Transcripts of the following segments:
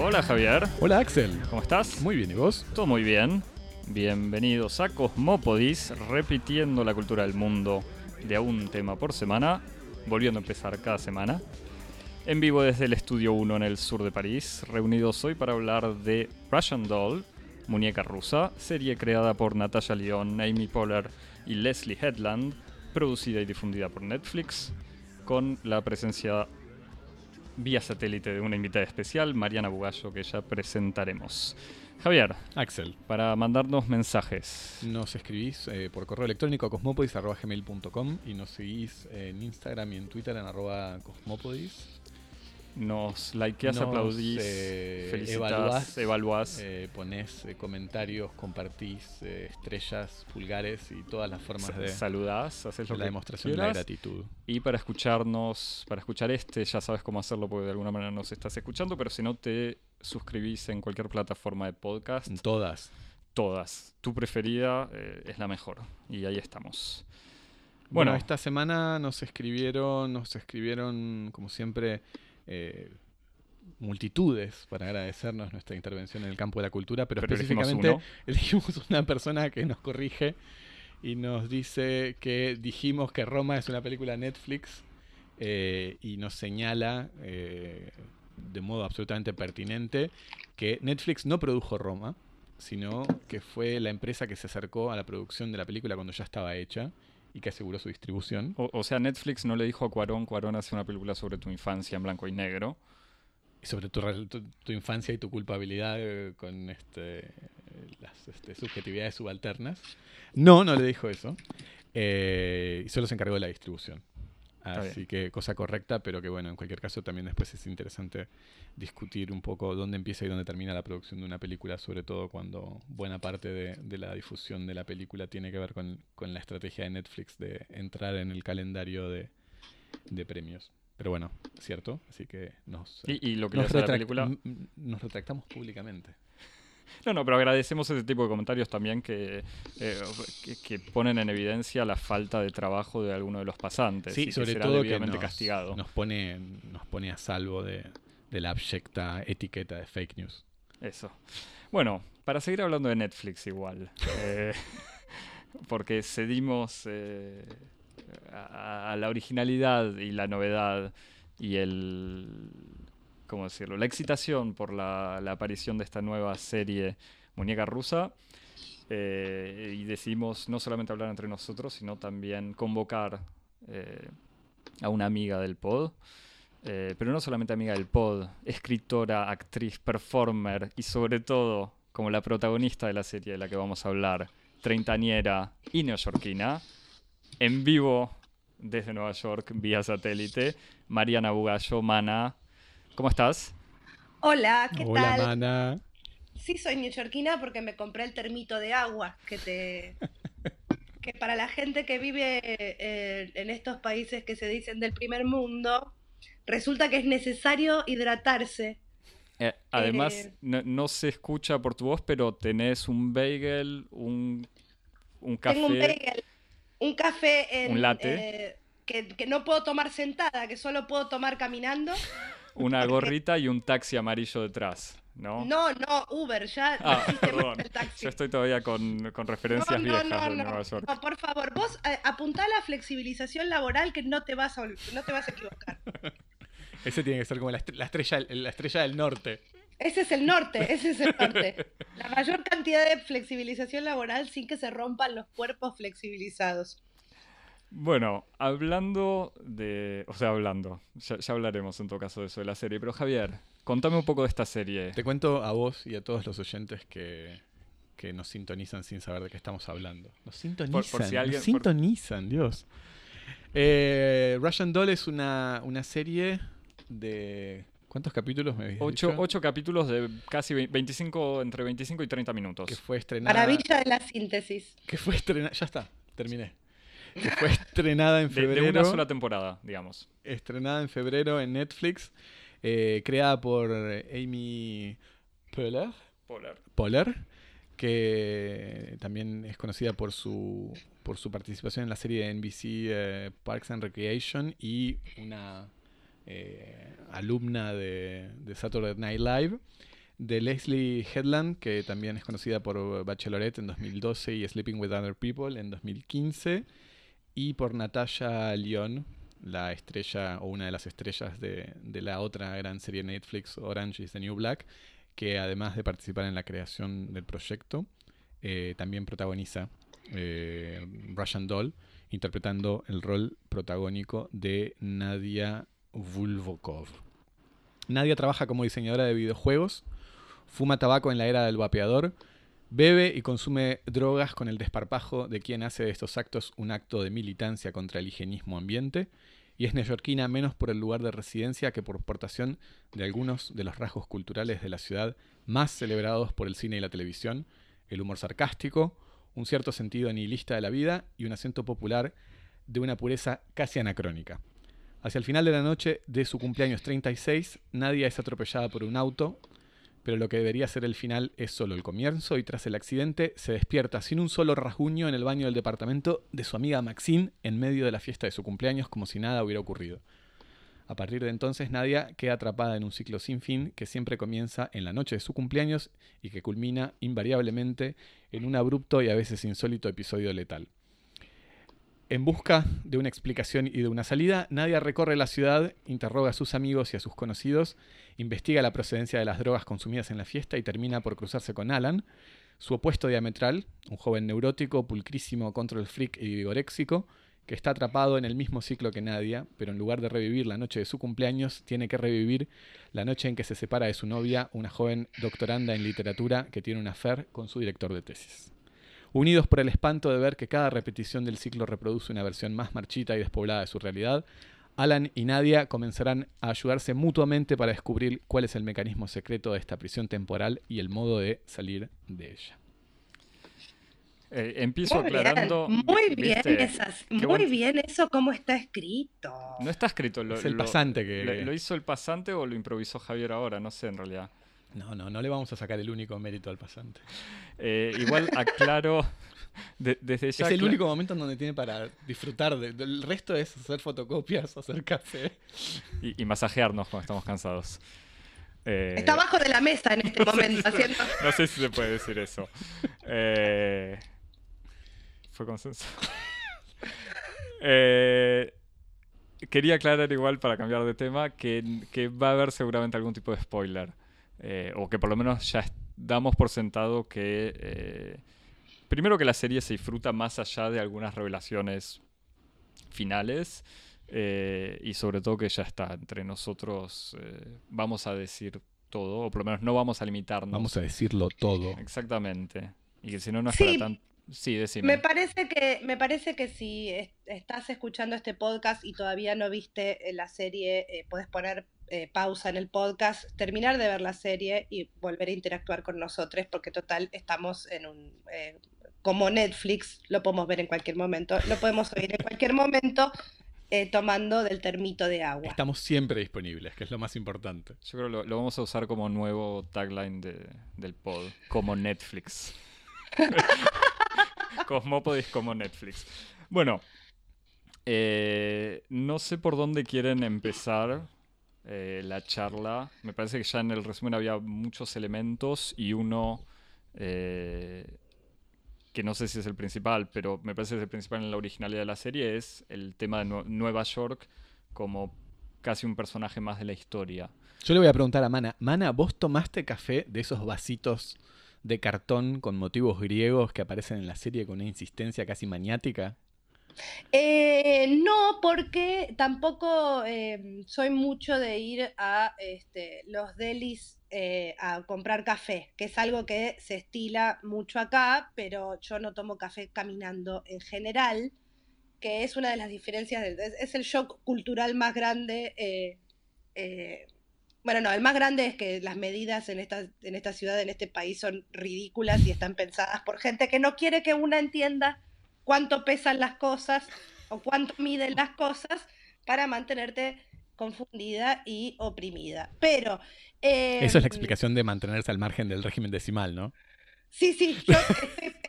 Hola Javier, Hola Axel. ¿cómo estás? Muy bien, ¿y vos? Todo muy bien. Bienvenidos a Cosmópodis, repitiendo la cultura del mundo de a un tema por semana, volviendo a empezar cada semana. En vivo desde el Estudio 1 en el sur de París, reunidos hoy para hablar de Russian Doll, muñeca rusa, serie creada por Natasha Lyon, Amy Poehler y Leslie Headland, producida y difundida por Netflix, con la presencia vía satélite de una invitada especial, Mariana Bugallo, que ya presentaremos. Javier, Axel. para mandarnos mensajes. Nos escribís eh, por correo electrónico a cosmopodis.gmail.com y nos seguís en Instagram y en Twitter en arroba cosmopodis. Nos likeás, Nos, aplaudís, eh, felicitas, evaluás, evaluás. Eh, ponés eh, comentarios, compartís eh, estrellas, pulgares y todas las formas de, saludás, haces de lo la que demostración de la quieras. gratitud. Y para escucharnos, para escuchar este, ya sabes cómo hacerlo porque de alguna manera nos estás escuchando, pero si no te suscribís en cualquier plataforma de podcast, En todas. todas. Tu preferida es la mejor. Y ahí estamos. Bueno, Bueno. esta semana nos escribieron, nos escribieron, como siempre, eh, multitudes para agradecernos nuestra intervención en el campo de la cultura, pero, específicamente elegimos una persona que nos corrige y nos dice que dijimos que Roma es una película Netflix eh, y nos señala eh, de modo absolutamente pertinente que Netflix no produjo Roma, sino que fue la empresa que se acercó a la producción de la película cuando ya estaba hecha y que aseguró su distribución. O, o sea, Netflix no le dijo a Cuarón, Cuarón hace una película sobre tu infancia en blanco y negro. Y sobre tu, tu, tu infancia y tu culpabilidad eh, con este, las este, subjetividades subalternas. No, no le dijo eso. Eh, y solo se encargó de la distribución. Así que cosa correcta, pero que bueno, en cualquier caso también después es interesante discutir un poco dónde empieza y dónde termina la producción de una película, sobre todo cuando buena parte de, de la difusión de la película tiene que ver con, con la estrategia de Netflix de entrar en el calendario de, de premios. Pero bueno, cierto, así que nos, Y, y lo que nos, la película. nos retractamos públicamente. No, no, pero agradecemos ese tipo de comentarios también que, eh, que, que ponen en evidencia la falta de trabajo de alguno de los pasantes. y Sí, que sobre será todo que nos, castigado. nos pone nos pone a salvo de, de la abyecta etiqueta de fake news. Eso. Bueno, para seguir hablando de Netflix igual. eh, porque cedimos eh, a, a la originalidad y la novedad y el. ¿Cómo decirlo? La excitación por la, aparición de esta nueva serie Muñeca Rusa. eh, y decidimos no solamente hablar entre nosotros, sino también convocar eh, a una amiga del pod. Eh, pero no solamente amiga del pod, escritora, actriz, performer y sobre todo como la protagonista de la serie de la que vamos a hablar, treintañera y neoyorquina, en vivo desde Nueva York vía satélite, Mariana Bugallo, Mana. ¿Cómo estás? Hola, ¿qué Hola, tal? mana. Sí, soy neoyorquina porque me compré el termito de agua que te que para la gente que vive eh, en estos países que se dicen del primer mundo, resulta que es necesario hidratarse. Eh, además, Eh. no, no se escucha por tu voz, pero tenés un bagel, un, un café. Tengo un bagel, un café en, Un latte. eh, que, que no puedo tomar sentada, que solo puedo tomar caminando. una gorrita y un taxi amarillo detrás, ¿no? No, no, Uber, ya Ah, perdón. el taxi. Yo estoy todavía con, con referencias No, no, viejas no, de no, Nueva York. no, por favor, vos eh, apuntá a la flexibilización laboral que no te vas a, no te vas a equivocar. Ese tiene que ser como la, la estrella, la estrella del norte. Ese es el norte, ese es el norte. La mayor cantidad de flexibilización laboral sin que se rompan los cuerpos flexibilizados. Bueno, hablando de. O sea, hablando. Ya, ya hablaremos en todo caso de eso de la serie. Pero Javier, contame un poco de esta serie. Te cuento a vos y a todos los oyentes que, que nos sintonizan sin saber de qué estamos hablando. Nos sintonizan, por si alguien- nos por- sintonizan, Dios. Eh, Russian Doll es una, una serie de... ¿Cuántos capítulos me habías Ocho, dicho? ocho capítulos de casi ve- 25, entre 25 y 30 minutos. Que fue estrenada... Maravilla de la síntesis. Que fue estrenada... Ya está, terminé. Que fue estrenada en De, febrero. de una sola temporada, digamos. estrenada en febrero en Netflix, eh, creada por Amy Poehler, Polar. Poehler, que también es conocida por su, por su participación en la serie de NBC eh, Parks and Recreation y una eh, alumna de, de Saturday Night Live, de Leslie Headland, que también es conocida por Bachelorette en 2012 y Sleeping with Other People en 2015, y por Natasha Lyon, la estrella o una de las estrellas de, de la otra gran serie Netflix, Orange is the New Black, que además de participar en la creación del proyecto, eh, también protagoniza eh, Russian Doll, interpretando el rol protagónico de Nadia Vulvokov. Nadia trabaja como diseñadora de videojuegos, fuma tabaco en la era del vapeador, bebe y consume drogas con el desparpajo de quien hace de estos actos un acto de militancia contra el higienismo ambiente, y es neoyorquina menos por el lugar de residencia que por portación de algunos de los rasgos culturales de la ciudad más celebrados por el cine y la televisión, el humor sarcástico, un cierto sentido nihilista de la vida y un acento popular de una pureza casi anacrónica. Hacia el final de la noche de su cumpleaños 36, Nadia es atropellada por un auto, pero lo que debería ser el final es solo el comienzo y tras el accidente se despierta sin un solo rasguño en el baño del departamento de su amiga Maxine en medio de la fiesta de su cumpleaños como si nada hubiera ocurrido. A partir de entonces Nadia queda atrapada en un ciclo sin fin que siempre comienza en la noche de su cumpleaños y que culmina invariablemente en un abrupto y a veces insólito episodio letal. En busca de una explicación y de una salida, Nadia recorre la ciudad, interroga a sus amigos y a sus conocidos, investiga la procedencia de las drogas consumidas en la fiesta y termina por cruzarse con Alan, su opuesto diametral, un joven neurótico, pulcrísimo, control freak y vigoréxico, que está atrapado en el mismo ciclo que Nadia, pero en lugar de revivir la noche de su cumpleaños, tiene que revivir la noche en que se separa de su novia, una joven doctoranda en literatura que tiene una affair con su director de tesis unidos por el espanto de ver que cada repetición del ciclo reproduce una versión más marchita y despoblada de su realidad, Alan y Nadia comenzarán a ayudarse mutuamente para descubrir cuál es el mecanismo secreto de esta prisión temporal y el modo de salir de ella. Eh, empiezo aclarando. Muy bien, esas, muy bien eso cómo está escrito. No está escrito. Lo, es el pasante que. Lo, hizo el pasante o lo improvisó Javier ahora? No sé en realidad. No, no, no le vamos a sacar el único mérito al pasante. Eh, igual aclaro. desde ya es el único momento en donde tiene para disfrutar. De, el resto es hacer fotocopias, hacer café. Y, masajearnos cuando estamos cansados. Eh, Está abajo de la mesa en este momento. haciendo... no sé si se puede decir eso. Eh, fue consenso. quería aclarar igual para cambiar de tema que, que va a haber seguramente algún tipo de spoiler. Eh, o que por lo menos ya damos por sentado que, eh, primero que la serie se disfruta más allá de algunas revelaciones finales, eh, y sobre todo que ya está entre nosotros, vamos a decir todo, o por lo menos no vamos a limitarnos. Vamos a decirlo todo. Exactamente. Y que si no, no es para tanto. Sí, decime. Me parece que, me parece que si estás escuchando este podcast y todavía no viste la serie, puedes poner eh, pausa en el podcast, terminar de ver la serie y volver a interactuar con nosotros, porque total estamos en un... Eh, como Netflix, lo podemos ver en cualquier momento, lo podemos oír en cualquier momento eh, tomando del termito de agua. Estamos siempre disponibles, que es lo más importante. Yo creo que lo, vamos a usar como nuevo tagline del pod, como Netflix. Cosmópodis como Netflix. Bueno, no sé por dónde quieren empezar. Eh, la charla. Me parece que ya en el resumen había muchos elementos y uno eh, que no sé si es el principal, pero me parece que es el principal en la originalidad de la serie, es el tema de Nueva York como casi un personaje más de la historia. Yo le voy a preguntar a Mana, Mana, ¿vos tomaste café de esos vasitos de cartón con motivos griegos que aparecen en la serie con una insistencia casi maniática? Eh, no, porque tampoco em, soy mucho de ir a este, los delis eh, a comprar café, que es algo que se estila mucho acá, pero yo no tomo café caminando en general, que es una de las diferencias, es, el shock cultural más grande. Eh, bueno, no, el más grande es que las medidas en esta, en esta ciudad, en este país, son ridículas y están pensadas por gente que no quiere que una entienda cuánto pesan las cosas o cuánto miden las cosas para mantenerte confundida y oprimida. Pero... Eso es la em, explicación de mantenerse al margen del régimen decimal, ¿no? Sí, sí, yo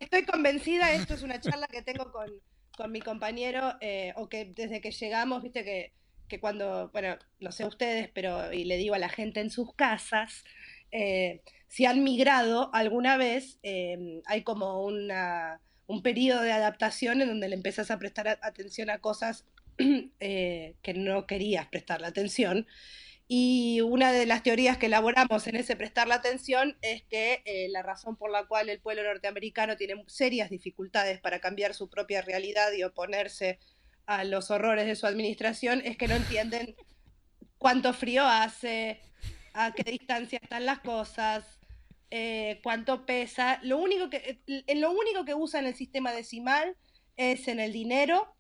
estoy, convencida, esto es una charla que tengo con, mi compañero, eh, o que desde que llegamos, viste que que cuando, bueno, no sé ustedes, pero y le digo a la gente en sus casas, eh, si han migrado alguna vez, em, hay como una, un periodo de adaptación en donde le empiezas a prestar atención a cosas eh, que no querías prestarle atención. Y una de las teorías que elaboramos en ese prestar la atención es que eh, la razón por la cual el pueblo norteamericano tiene serias dificultades para cambiar su propia realidad y oponerse a los horrores de su administración es que no entienden cuánto frío hace, a qué distancia están las cosas, eh, cuánto pesa. Lo único que, lo único que usan el sistema decimal es en el dinero.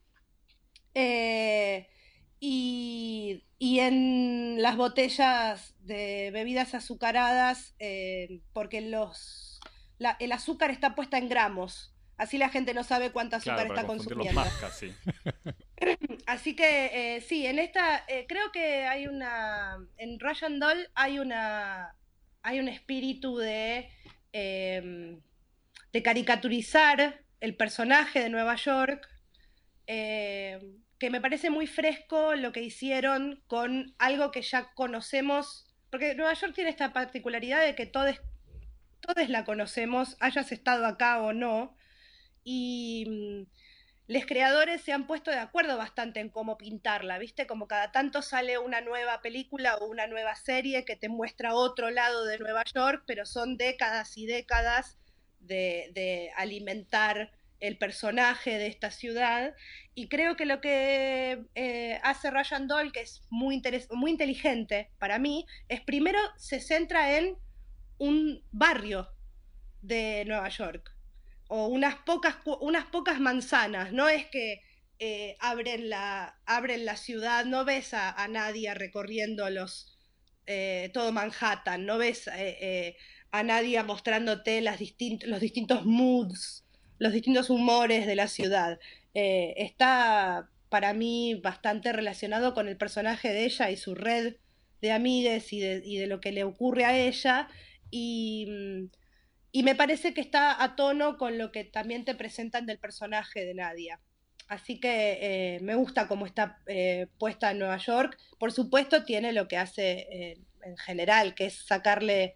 Eh, y, en las botellas de bebidas azucaradas, eh, porque los, el azúcar está puesta en gramos. Así la gente no sabe cuánta azúcar está consumiendo. Así que eh, sí, en esta eh, creo que hay una en Russian Doll hay una hay un espíritu de em, de caricaturizar el personaje de Nueva York em, que me parece muy fresco lo que hicieron con algo que ya conocemos, porque Nueva York tiene esta particularidad de que todos, todos la conocemos, hayas estado acá o no, y los creadores se han puesto de acuerdo bastante en cómo pintarla, ¿viste? Como cada tanto sale una nueva película o una nueva serie que te muestra otro lado de Nueva York, pero son décadas y décadas de, alimentar el personaje de esta ciudad. Y creo que lo que eh, hace Ryan Doll, que es muy, muy inteligente para mí, es primero se centra en un barrio de Nueva York o unas pocas, unas pocas manzanas. No es que eh, abren, la, abren la ciudad, no ves a, nadie recorriendo los, eh, todo Manhattan, no ves a nadie mostrándote los distintos moods los distintos humores de la ciudad. Eh, está para mí bastante relacionado con el personaje de ella y su red de amigues y de, lo que le ocurre a ella. Mm, y, me parece que está a tono con lo que también te presentan del personaje de Nadia. Así que eh, me gusta cómo está eh, puesta en Nueva York. Por supuesto, tiene lo que hace en general, que es sacarle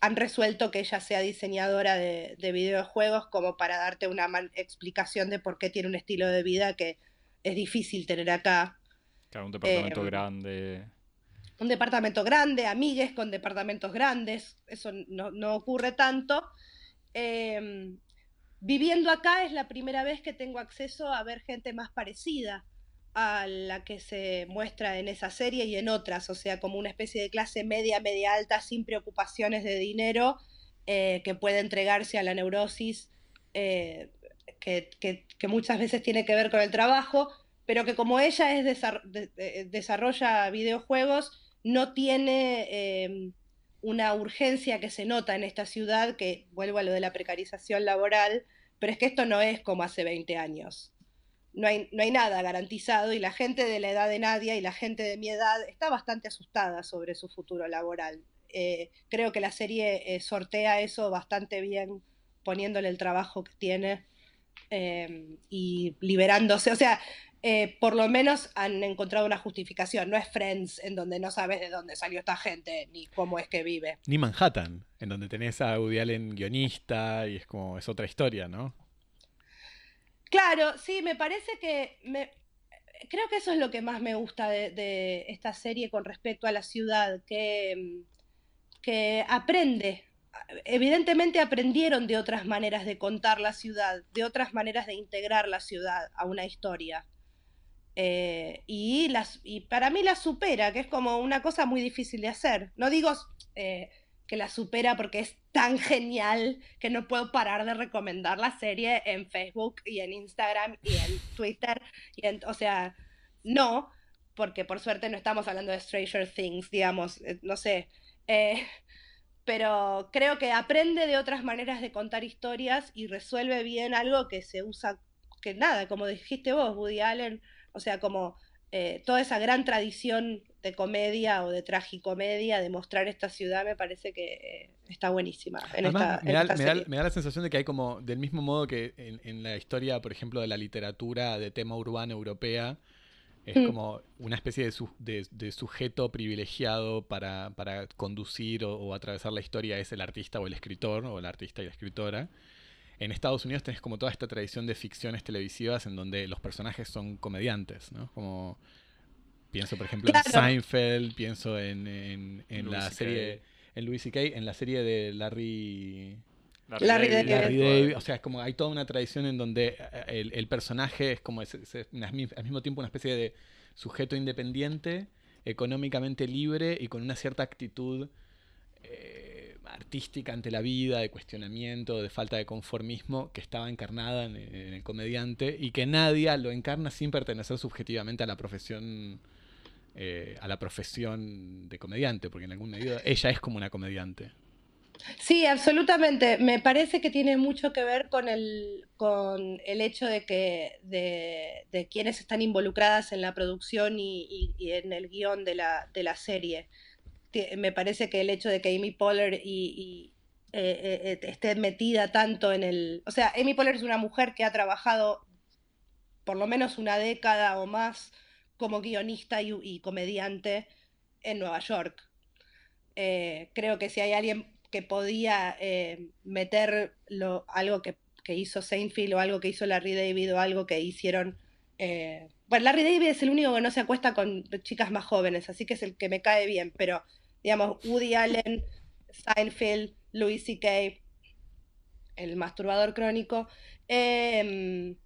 han resuelto que ella sea diseñadora de, videojuegos como para darte una explicación de por qué tiene un estilo de vida que es difícil tener acá. Claro, un departamento em, grande. Un departamento grande, amigues con departamentos grandes, eso no, ocurre tanto. Em, viviendo acá es la primera vez que tengo acceso a ver gente más parecida a la que se muestra en esa serie y en otras, o sea, como una especie de clase media, media alta, sin preocupaciones de dinero, eh, que puede entregarse a la neurosis, eh, que, muchas veces tiene que ver con el trabajo, pero que como ella es desarrolla videojuegos, no tiene em, una urgencia que se nota en esta ciudad, que vuelvo a lo de la precarización laboral, pero es que esto no es como hace 20 años no hay, no hay nada garantizado y la gente de la edad de Nadia y la gente de mi edad está bastante asustada sobre su futuro laboral. Eh, creo que la serie eh, sortea eso bastante bien, poniéndole el trabajo que tiene em, y liberándose. O sea, eh, por lo menos han encontrado una justificación. No es Friends, en donde no sabes de dónde salió esta gente ni cómo es que vive. Ni Manhattan, en donde tenés a Woody Allen guionista y es como, es otra historia, ¿no? Claro, sí, me parece que me, creo que eso es lo que más me gusta de, esta serie con respecto a la ciudad, que, que aprende. Evidentemente aprendieron de otras maneras de contar la ciudad, de otras maneras de integrar la ciudad a una historia. Eh, y, las, y para mí la supera, que es como una cosa muy difícil de hacer. No digo eh, que la supera porque es tan genial que no puedo parar de recomendar la serie en Facebook y en Instagram y en Twitter. Y o sea, no, porque por suerte no estamos hablando de Stranger Things, digamos, eh, no sé. Eh, pero creo que aprende de otras maneras de contar historias y resuelve bien algo que se usa, que nada, como dijiste vos, Woody Allen, o sea, como eh, toda esa gran tradición de comedia o de tragicomedia, de mostrar esta ciudad, me parece que eh, está buenísima. me, da, la sensación de que hay como, del mismo modo que en, la historia, por ejemplo, de la literatura de tema urbano europea, Es Mm. como una especie de, su- de- de sujeto privilegiado para, para conducir o, o atravesar la historia es el artista o el escritor, o el artista y la escritora. En Estados Unidos tenés como toda esta tradición de ficciones televisivas en donde los personajes son comediantes, ¿no? Como pienso, por ejemplo, Claro. en Seinfeld, pienso en, en- la serie, en Louis C.K., en la serie de Larry... Larry David. Larry David, o sea, es como hay toda una tradición en donde eh, el, el personaje es como una- al mismo tiempo una especie de sujeto independiente, económicamente libre y con una cierta actitud eh, artística ante la vida, de cuestionamiento, de falta de conformismo que estaba encarnada en, el comediante y que Nadia lo encarna sin pertenecer subjetivamente a la profesión eh, a la profesión de comediante, porque en algún medida ella es como una comediante. Sí, absolutamente. Me parece que tiene mucho que ver con el, con el hecho de que de, quienes están involucradas en la producción y, y- y en el guion de la, de la serie. Me parece que el hecho de que Amy Poehler y, eh, eh, esté metida tanto en el... O sea, Amy Poehler es una mujer que ha trabajado por lo menos una década o más como guionista y, y comediante en Nueva York. Eh, creo que si hay alguien que podía eh, meter lo, algo que, que hizo Seinfeld o algo que hizo Larry David o algo que hicieron... eh, bueno, Larry David es el único que no se acuesta con chicas más jóvenes, así que es el que me cae bien, pero digamos, Woody Allen, Seinfeld, Louis C.K., el masturbador crónico, em,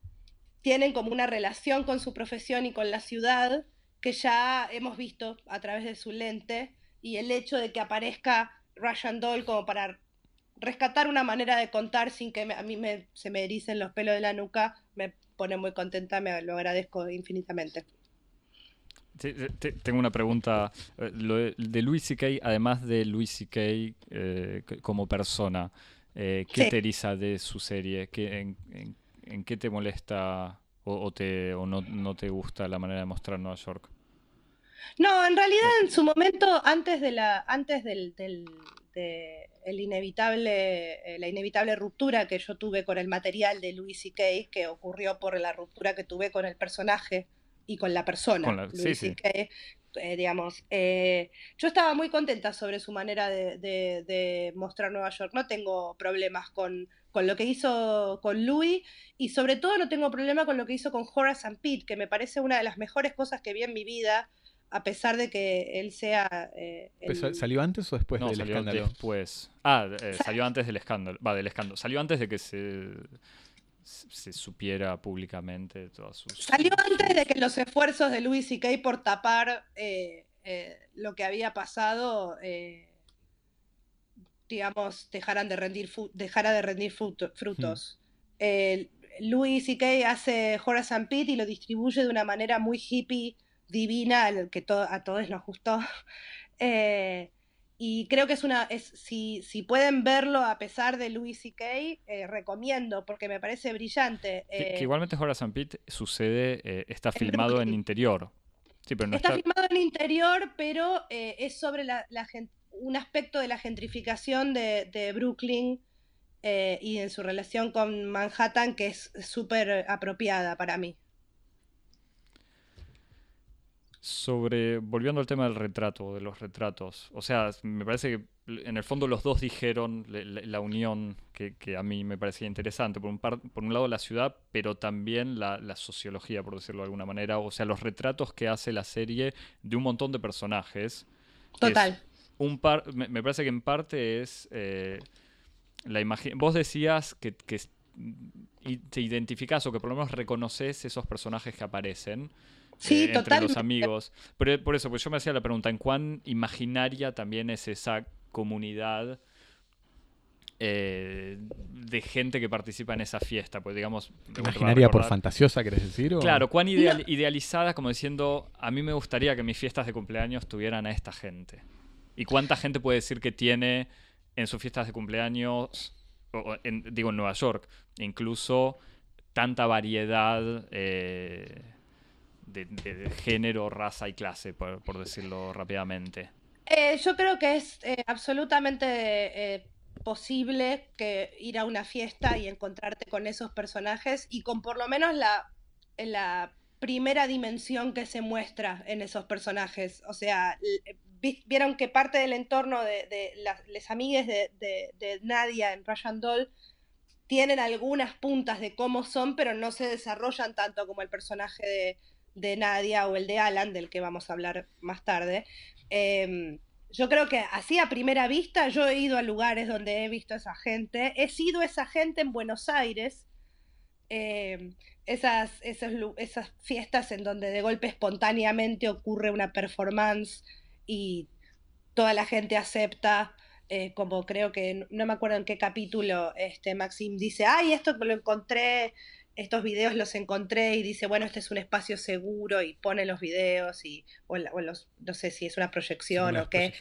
tienen como una relación con su profesión y con la ciudad que ya hemos visto a través de su lente y el hecho de que aparezca Russian Doll como para rescatar una manera de contar sin que a mí me, se me ericen los pelos de la nuca me pone muy contenta, me lo agradezco infinitamente. Sí, te- te- tengo una pregunta. eh, lo de, Louis C.K., además de Louis C.K. eh, como persona, eh, ¿qué Sí. te eriza de su serie? ¿Qué, en, en- en qué te molesta o, o te, o no, no te gusta la manera de mostrar Nueva York? No, en realidad en su momento, antes de la, antes del, del- de el inevitable, eh, la inevitable ruptura que yo tuve con el material de Louis C.K., que ocurrió por la ruptura que tuve con el personaje y con la persona, Con la- sí, Louis sí. Eh, digamos, eh, yo estaba muy contenta sobre su manera de, de- de mostrar Nueva York. No tengo problemas con, con lo que hizo con Louis y sobre todo no tengo problema con lo que hizo con Horace and Pete, que me parece una de las mejores cosas que vi en mi vida, a pesar de que él sea... eh, el- ¿Salió antes o después no, del salió escándalo? después. Ah, eh, salió antes del escándalo. Va, del escándalo. Salió antes de que se, se supiera públicamente todas sus... Salió antes de que los esfuerzos de Louis C.K. por tapar eh, eh, lo que había pasado, eh, digamos, dejaran de rendir dejara de rendir fruto- frutos. Eh, Louis C.K. hace Horace and Pete y lo distribuye de una manera muy hippie, divina, al que to- a todos nos gustó. Eh, y creo que es una, es, si, si pueden verlo a pesar de Louis C.K., eh, recomiendo, porque me parece brillante. Que, que Eh, igualmente Horace and Pete sucede, eh, está filmado en interior. Sí, pero no Está está... filmado en interior, pero es sobre la, un aspecto de la gentrificación de, de Brooklyn eh, y en su relación con Manhattan que es súper apropiada para mí. Sobre, volviendo al tema del retrato, de los retratos. O sea, me parece que en el fondo los dos dijeron la, unión que, que a mí me parecía interesante. Por un, par- por un lado la ciudad, pero también la, la sociología, por decirlo de alguna manera. O sea, los retratos que hace la serie de un montón de personajes. Total. un par, me, me parece que en parte es eh, la imagen. Vos decías que, que te identificás o que por lo menos reconoces esos personajes que aparecen Sí, eh, entre los amigos. Pero por eso, pues yo me hacía la pregunta, ¿en cuán imaginaria también es esa comunidad eh, de gente que participa en esa fiesta? Pues digamos... ¿Imaginaria por fantasiosa, querés decir? o- Claro, cuán ideal- idealizada como diciendo, a mí me gustaría que mis fiestas de cumpleaños tuvieran a esta gente. ¿Y cuánta gente puede decir que tiene en sus fiestas de cumpleaños, o- o en- digo en Nueva York, incluso tanta variedad eh, de, de- de género, raza y clase, por, decirlo rápidamente? Eh, yo creo que es eh, absolutamente eh, posible que ir a una fiesta y encontrarte con esos personajes y con por lo menos la, la primera dimensión que se muestra en esos personajes. O sea, vieron que parte del entorno de, las amigues de, Nadia en Russian Doll tienen algunas puntas de cómo son, pero no se desarrollan tanto como el personaje de, Nadia o el de Alan, del que vamos a hablar más tarde. Em, yo creo que así a primera vista, yo he ido a lugares donde he visto a esa gente, he sido esa gente en Buenos Aires, em, esas, esas, esas fiestas en donde de golpe espontáneamente ocurre una performance y toda la gente acepta, eh, como creo que, no me acuerdo en qué capítulo, este Maxim dice, ay, esto lo encontré, estos videos los encontré y dice, bueno, este es un espacio seguro y pone los videos y, o, los, no sé si es una proyección o qué.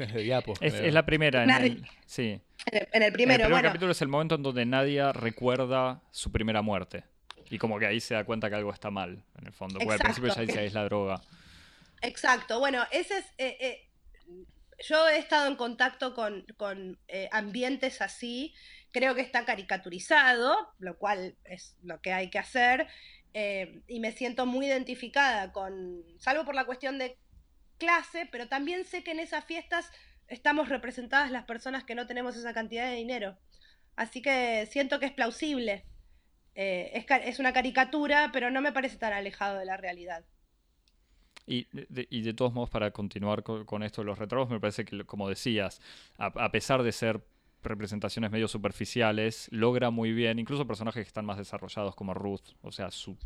es, la primera, en el, sí. En el, primero, el capítulo es el momento en donde Nadia recuerda su primera muerte. Y como que ahí se da cuenta que algo está mal, en el fondo. Porque al principio ya dice, es la droga. Exacto, bueno, ese es... Eh, eh, yo he estado en contacto con, eh, ambientes así, creo que está caricaturizado, lo cual es lo que hay que hacer, eh, y me siento muy identificada con, salvo por la cuestión de clase, pero también sé que en esas fiestas estamos representadas las personas que no tenemos esa cantidad de dinero. Así que siento que es plausible. Eh, es, es una caricatura, pero no me parece tan alejado de la realidad. Y de, y de, todos modos, para continuar con, esto de los retratos, me parece que, como decías, a, pesar de ser representaciones medio superficiales, logra muy bien, incluso personajes que están más desarrollados como Ruth, o sea, su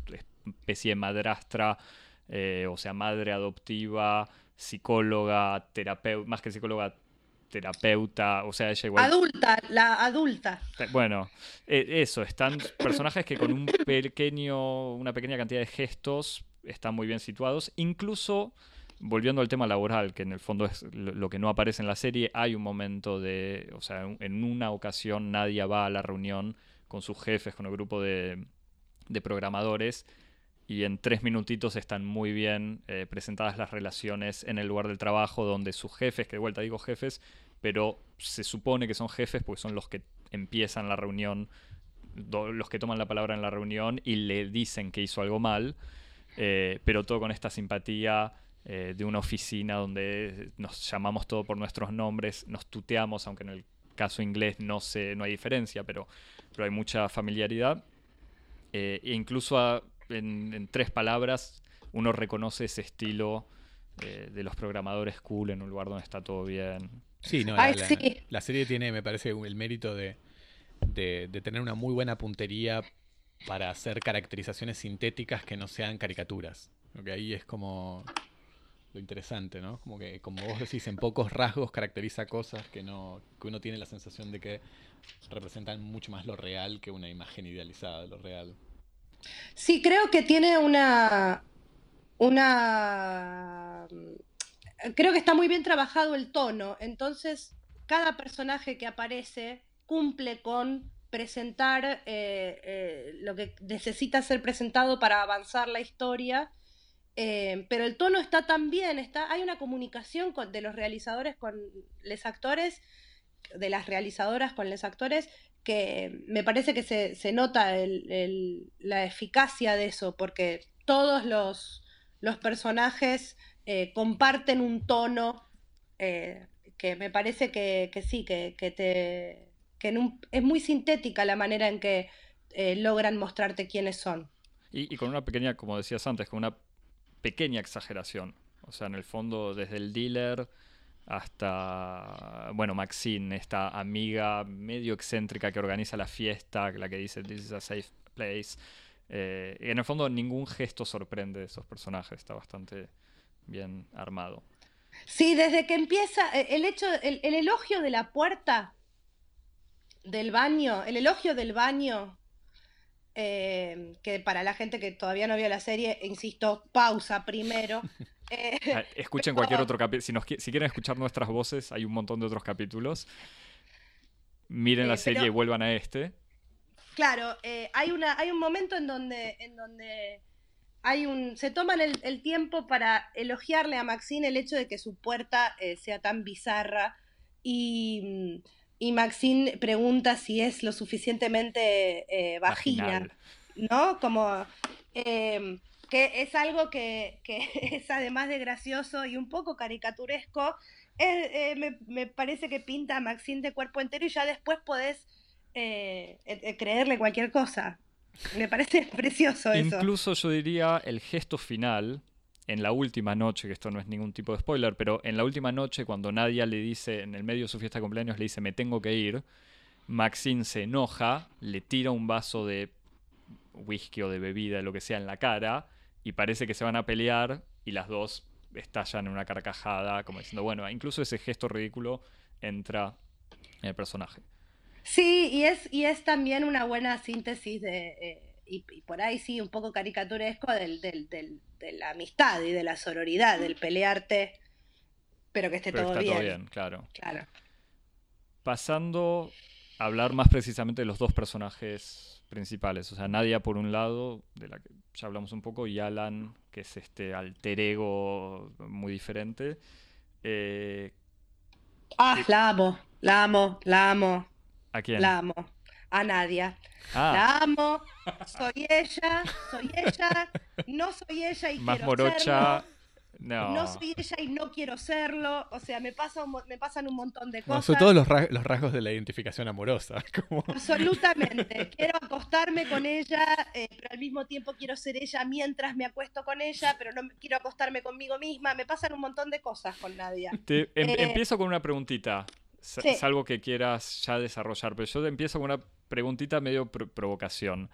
especie de madrastra, eh, o sea, madre adoptiva, psicóloga, terapeuta, más que psicóloga, terapeuta, o sea, ella igual... Adulta, la adulta. Bueno, e, eso, están personajes que con un pequeño, una pequeña cantidad de gestos están muy bien situados. Incluso, volviendo al tema laboral, que en el fondo es lo que no aparece en la serie, hay un momento de, o sea, en una ocasión nadie va a la reunión con sus jefes, con el grupo de, programadores, y en tres minutitos están muy bien eh, presentadas las relaciones en el lugar del trabajo, donde sus jefes, que de vuelta digo jefes, pero se supone que son jefes porque son los que empiezan la reunión, los que toman la palabra en la reunión y le dicen que hizo algo mal. Eh, pero todo con esta simpatía eh, de una oficina donde nos llamamos todo por nuestros nombres, nos tuteamos, aunque en el caso inglés no, no hay diferencia, pero, pero hay mucha familiaridad. Eh, e incluso en, tres palabras uno reconoce ese estilo de los programadores cool en un lugar donde está todo bien. Sí, no, la, serie tiene, me parece, el mérito de, de, de tener una muy buena puntería para hacer caracterizaciones sintéticas que no sean caricaturas. Lo que ahí es como interesante, ¿no? Como que, como vos decís, en pocos rasgos caracteriza cosas que, no, que uno tiene la sensación de que representan mucho más lo real que una imagen idealizada de lo real. Sí, creo que tiene una. una. Creo que está muy bien trabajado el tono. Entonces, cada personaje que aparece cumple con presentar eh, eh, lo que necesita ser presentado para avanzar la historia, eh, pero el tono está tan bien, está, hay una comunicación de los realizadores con los actores, de las realizadoras con los actores, que me parece que se, nota la eficacia de eso, porque todos los, los personajes comparten un tono que me parece que, sí, que, que te que es muy sintética la manera en que eh, logran mostrarte quiénes son. Y, con una pequeña, como decías antes, con una pequeña exageración. O sea, en el fondo, desde el dealer hasta, bueno, Maxine, esta amiga medio excéntrica que organiza la fiesta, la que dice, this is a safe place. Eh, en el fondo, ningún gesto sorprende de esos personajes, está bastante bien armado. Sí, desde que empieza, eh, el hecho, el elogio de la puerta del baño, el elogio del baño, eh, que para la gente que todavía no vio la serie, insisto, pausa primero. Eh, ah, Escuchen cualquier otro capítulo. Si, si quieren escuchar nuestras voces, hay un montón de otros capítulos. Miren la eh, serie y vuelvan a este. Claro, hay, una, hay un momento en donde, en donde hay un, se toman el, el, tiempo para elogiarle a Maxine el hecho de que su puerta sea tan bizarra y mm, y Maxine pregunta si es lo suficientemente eh, vagina, ¿no? Como... Em, que es algo que, que es además de gracioso y un poco caricaturesco, eh, me, me, parece que pinta a Maxine de cuerpo entero y ya después podés eh, creerle cualquier cosa. Me parece precioso eso. Incluso yo diría el gesto final, en la última noche, que esto no es ningún tipo de spoiler, pero en la última noche cuando Nadia le dice, en el medio de su fiesta de cumpleaños, le dice me tengo que ir, Maxine se enoja, le tira un vaso de whisky o de bebida, lo que sea, en la cara, y parece que se van a pelear, y las dos estallan en una carcajada, como diciendo, bueno, incluso ese gesto ridículo entra en el personaje. Sí, y es, y es también una buena síntesis de, eh, y, por ahí sí, un poco caricaturesco del, del, del, de la amistad y de la sororidad, del pelearte, pero que esté todo está bien. Todo bien, claro. Claro. Pasando a hablar más precisamente de los dos personajes principales, o sea, Nadia por un lado, de la que ya hablamos un poco, y Alan, que es este alter ego muy diferente. Eh, ah, la amo, la amo, la amo. ¿A quién? La amo. A Nadia. Ah. La amo, soy ella, soy ella, no soy ella y Más quiero morocha. serlo. No. No soy ella y no quiero serlo. O sea, me, pasa un me pasan un montón de No, cosas. sobre todo los, ra- los rasgos de la identificación amorosa. Como... Absolutamente. Quiero acostarme con ella, eh, pero al mismo tiempo quiero ser ella mientras me acuesto con ella, pero no quiero acostarme conmigo misma. Me pasan un montón de cosas con Nadia. Te- em- Eh, empiezo con una preguntita. sí. Salvo que quieras ya desarrollar, pero yo te empiezo con una preguntita medio pro- provocación.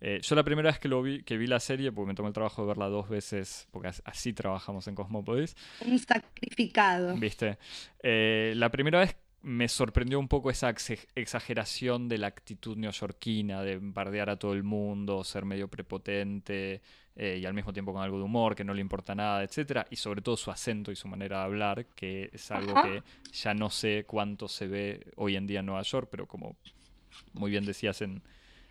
Eh, yo la primera vez que, lo vi, que vi la serie, porque me tomé el trabajo de verla dos veces, porque as- así trabajamos en Cosmópolis, Un sacrificado. ¿viste? Eh, la primera vez me sorprendió un poco esa exageración de la actitud neoyorquina, de bardear a todo el mundo, ser medio prepotente eh, y al mismo tiempo con algo de humor, que no le importa nada, etcétera, y sobre todo su acento y su manera de hablar, que es algo Ajá. que ya no sé cuánto se ve hoy en día en Nueva York, pero como muy bien decías en,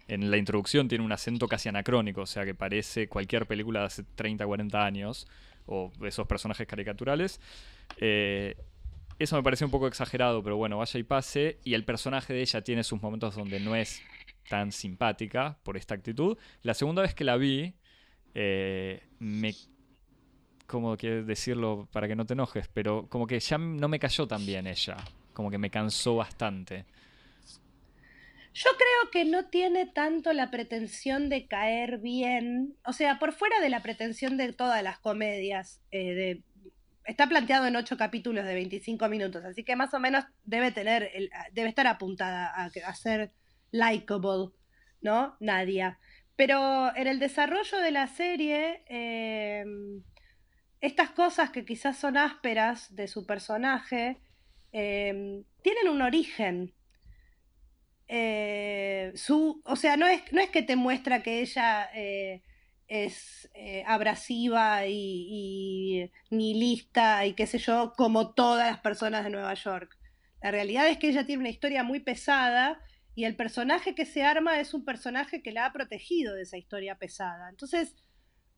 en la introducción, tiene un acento casi anacrónico, o sea que parece cualquier película de hace 30, 40 años, o esos personajes caricaturales. Eh, eso me pareció un poco exagerado, pero bueno, vaya y pase. Y el personaje de ella tiene sus momentos donde no es tan simpática por esta actitud. La segunda vez que la vi, eh, me... ¿Cómo quieres decirlo para que no te enojes? Pero como que ya no me cayó tan bien ella. Como que me cansó bastante. Yo creo que no tiene tanto la pretensión de caer bien, o sea, por fuera de la pretensión de todas las comedias, eh, está planteado en ocho capítulos de 25 minutos, así que más o menos debe tener, el- debe estar apuntada a, a ser likable, ¿no? Nadia. Pero en el desarrollo de la serie, eh, estas cosas que quizás son ásperas de su personaje, eh, tienen un origen eh, su, o sea, no es, no es que te muestra que ella eh, es eh, abrasiva y, y nihilista y qué sé yo, como todas las personas de Nueva York. La realidad es que ella tiene una historia muy pesada y el personaje que se arma es un personaje que la ha protegido de esa historia pesada. Entonces,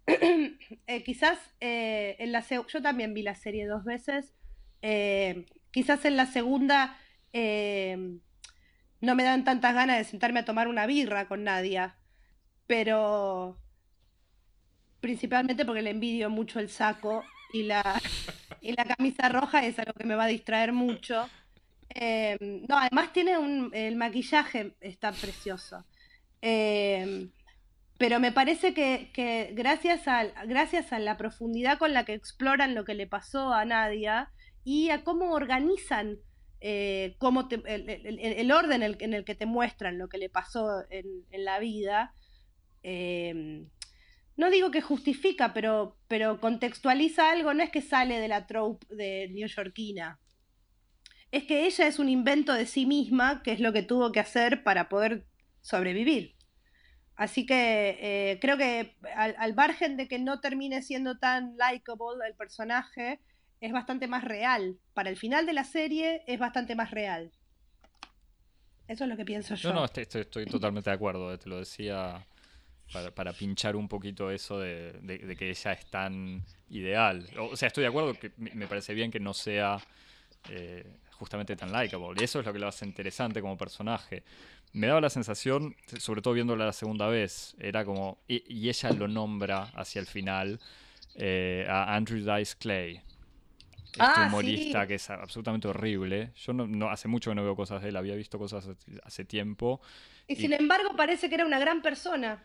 quizás en la yo también vi la serie dos veces, quizás en la segunda no me dan tantas ganas de sentarme a tomar una birra con Nadia, pero principalmente porque le envidio mucho el saco y la, y la camisa roja es algo que me va a distraer mucho. Eh, no, además tiene un, el maquillaje está precioso. Eh, pero me parece que, que gracias, a, gracias a la profundidad con la que exploran lo que le pasó a Nadia y a cómo organizan eh, cómo te- el, orden en el, que te muestran lo que le pasó en, en la vida, eh, no digo que justifica, pero, pero contextualiza algo, no es que sale de la trope de neoyorquina. Es que ella es un invento de sí misma, que es lo que tuvo que hacer para poder sobrevivir. Así que eh, creo que al, al margen de que no termine siendo tan likable el personaje, es bastante más real. Para el final de la serie es bastante más real. Eso es lo que pienso yo. No, no, estoy, estoy- estoy totalmente de acuerdo. eh, Te lo decía para, para pinchar un poquito eso de, de- de que ella es tan ideal. O sea, estoy de acuerdo que me parece bien que no sea eh, justamente tan likable. Y eso es lo que lo hace interesante como personaje. Me daba la sensación, sobre todo viéndola la segunda vez, era como. Y, ella lo nombra hacia el final eh, a Andrew Dice Clay. Este Ah, humorista sí. que es absolutamente horrible. Yo no, no- hace mucho que no veo cosas de él, había visto cosas hace- tiempo. Y Y- sin embargo parece que era una gran persona.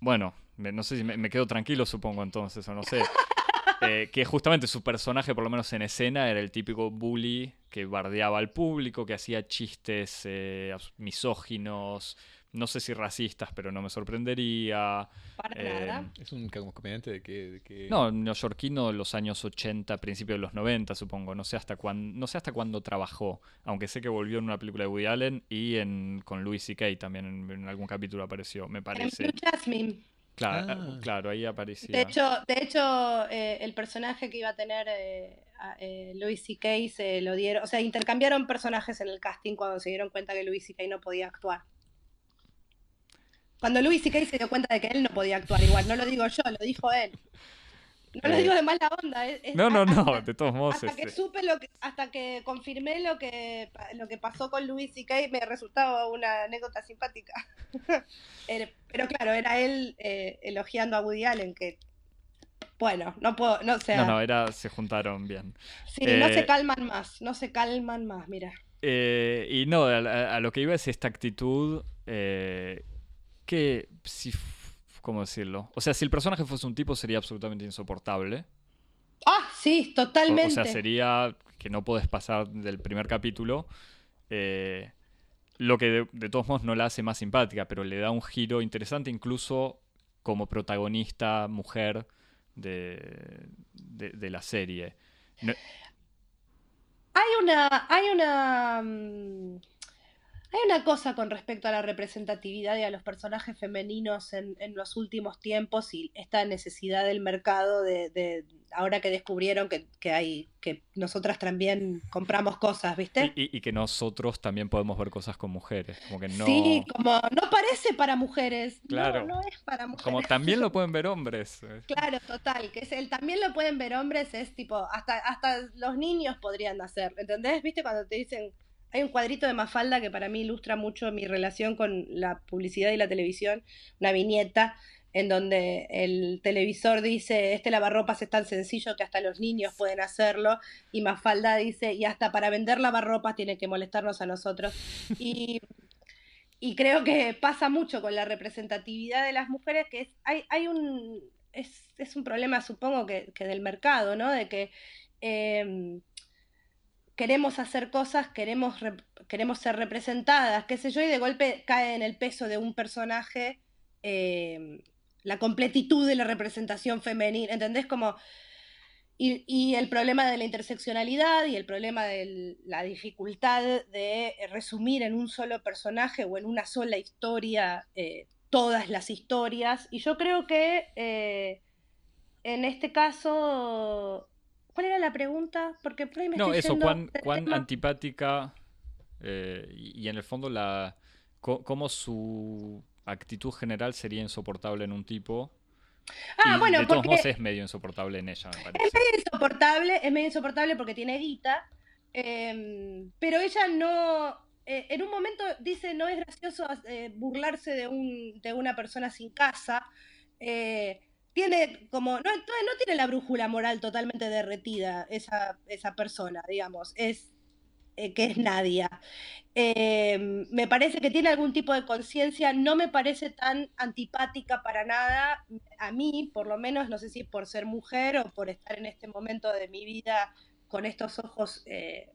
Bueno, me- no sé si me, me quedo tranquilo, supongo entonces, o no sé. Eh, que justamente su personaje, por lo menos en escena, era el típico bully que bardeaba al público, que hacía chistes eh, misóginos, no sé si racistas, pero no me sorprendería. Para Eh, nada. Es un comediante de que... De que... No, neoyorquino de los años 80, principios de los 90, supongo. No sé hasta cuándo, no sé hasta cuándo trabajó, aunque sé que volvió en una película de Woody Allen y en, con Louis C.K. también en, en algún capítulo apareció, me En parece. Blue Jasmine. Claro, Ah. claro, ahí aparecía. De hecho, de hecho eh, el personaje que iba a tener eh, a- eh, Louis C.K. se lo dieron, o sea, intercambiaron personajes en el casting cuando se dieron cuenta que Louis C.K. no podía actuar. Cuando Louis C.K. se dio cuenta de que él no podía actuar igual, no lo digo yo, lo dijo él. No lo Eh, digo de mala onda. es- es- No, no, no, de todos modos. Hasta que este, supe lo que, hasta que confirmé lo que, lo que pasó con Louis C.K. me resultaba una anécdota simpática. Pero claro, era él eh, elogiando a Woody Allen, que bueno, no puedo, no sea, No, no, era, se juntaron bien. sí, no se eh, calman más, no se calman más, mira. Y no, a, lo que iba es esta actitud que, si, ¿cómo decirlo? O sea, si el personaje fuese un tipo sería absolutamente insoportable. Ah, sí, O, o totalmente. sea, sería que no puedes pasar del primer capítulo. eh, lo que de, de todos modos no la hace más simpática, pero le da un giro interesante incluso como protagonista mujer de, de- de la serie. No- Hay una, hay una, mm, hay una cosa con respecto a la representatividad y a los personajes femeninos en, en los últimos tiempos y esta necesidad del mercado de, de- ahora que descubrieron que, que hay, que nosotras también compramos cosas, ¿viste? y, y- y que nosotros también podemos ver cosas con mujeres. Como que no. Sí, como no parece para mujeres. No, Claro. No, es para mujeres. Como también lo pueden ver hombres. Claro, total, que es el también lo pueden ver hombres, es tipo, hasta, hasta los niños podrían hacer, ¿entendés? ¿Viste cuando te dicen, hay un cuadrito de Mafalda que para mí ilustra mucho mi relación con la publicidad y la televisión, una viñeta en donde el televisor dice, este lavarropas es tan sencillo que hasta los niños pueden hacerlo, y Mafalda dice, y hasta para vender lavarropas tiene que molestarnos a nosotros. Y, creo que pasa mucho con la representatividad de las mujeres, que es, hay, hay un, es, un problema, supongo, que, del mercado, ¿no? De que eh, queremos hacer cosas, queremos, queremos ser representadas, qué sé yo, y de golpe cae en el peso de un personaje eh, la completitud de la representación femenina, ¿entendés? Como... Y, y el problema de la interseccionalidad y el problema de la dificultad de resumir en un solo personaje o en una sola historia eh, todas las historias. Y yo creo que eh, en este caso, ¿cuál era la pregunta? Porque por ahí me No, estoy eso, cuán, antipática eh, y, en el fondo la cómo su actitud general sería insoportable en un tipo. Ah, y bueno, de todos porque- modos es medio insoportable en ella, me Es parece. medio insoportable, es medio insoportable porque tiene guita, eh, pero ella no, eh, en un momento dice, no es gracioso eh, burlarse de, un, de una persona sin casa, eh, tiene como, no, no, tiene la brújula moral totalmente derretida esa, esa persona, digamos, es eh, que es Nadia. Eh, me parece que tiene algún tipo de conciencia, no me parece tan antipática para nada, a mí por lo menos, no sé si por ser mujer o por estar en este momento de mi vida con estos ojos, eh,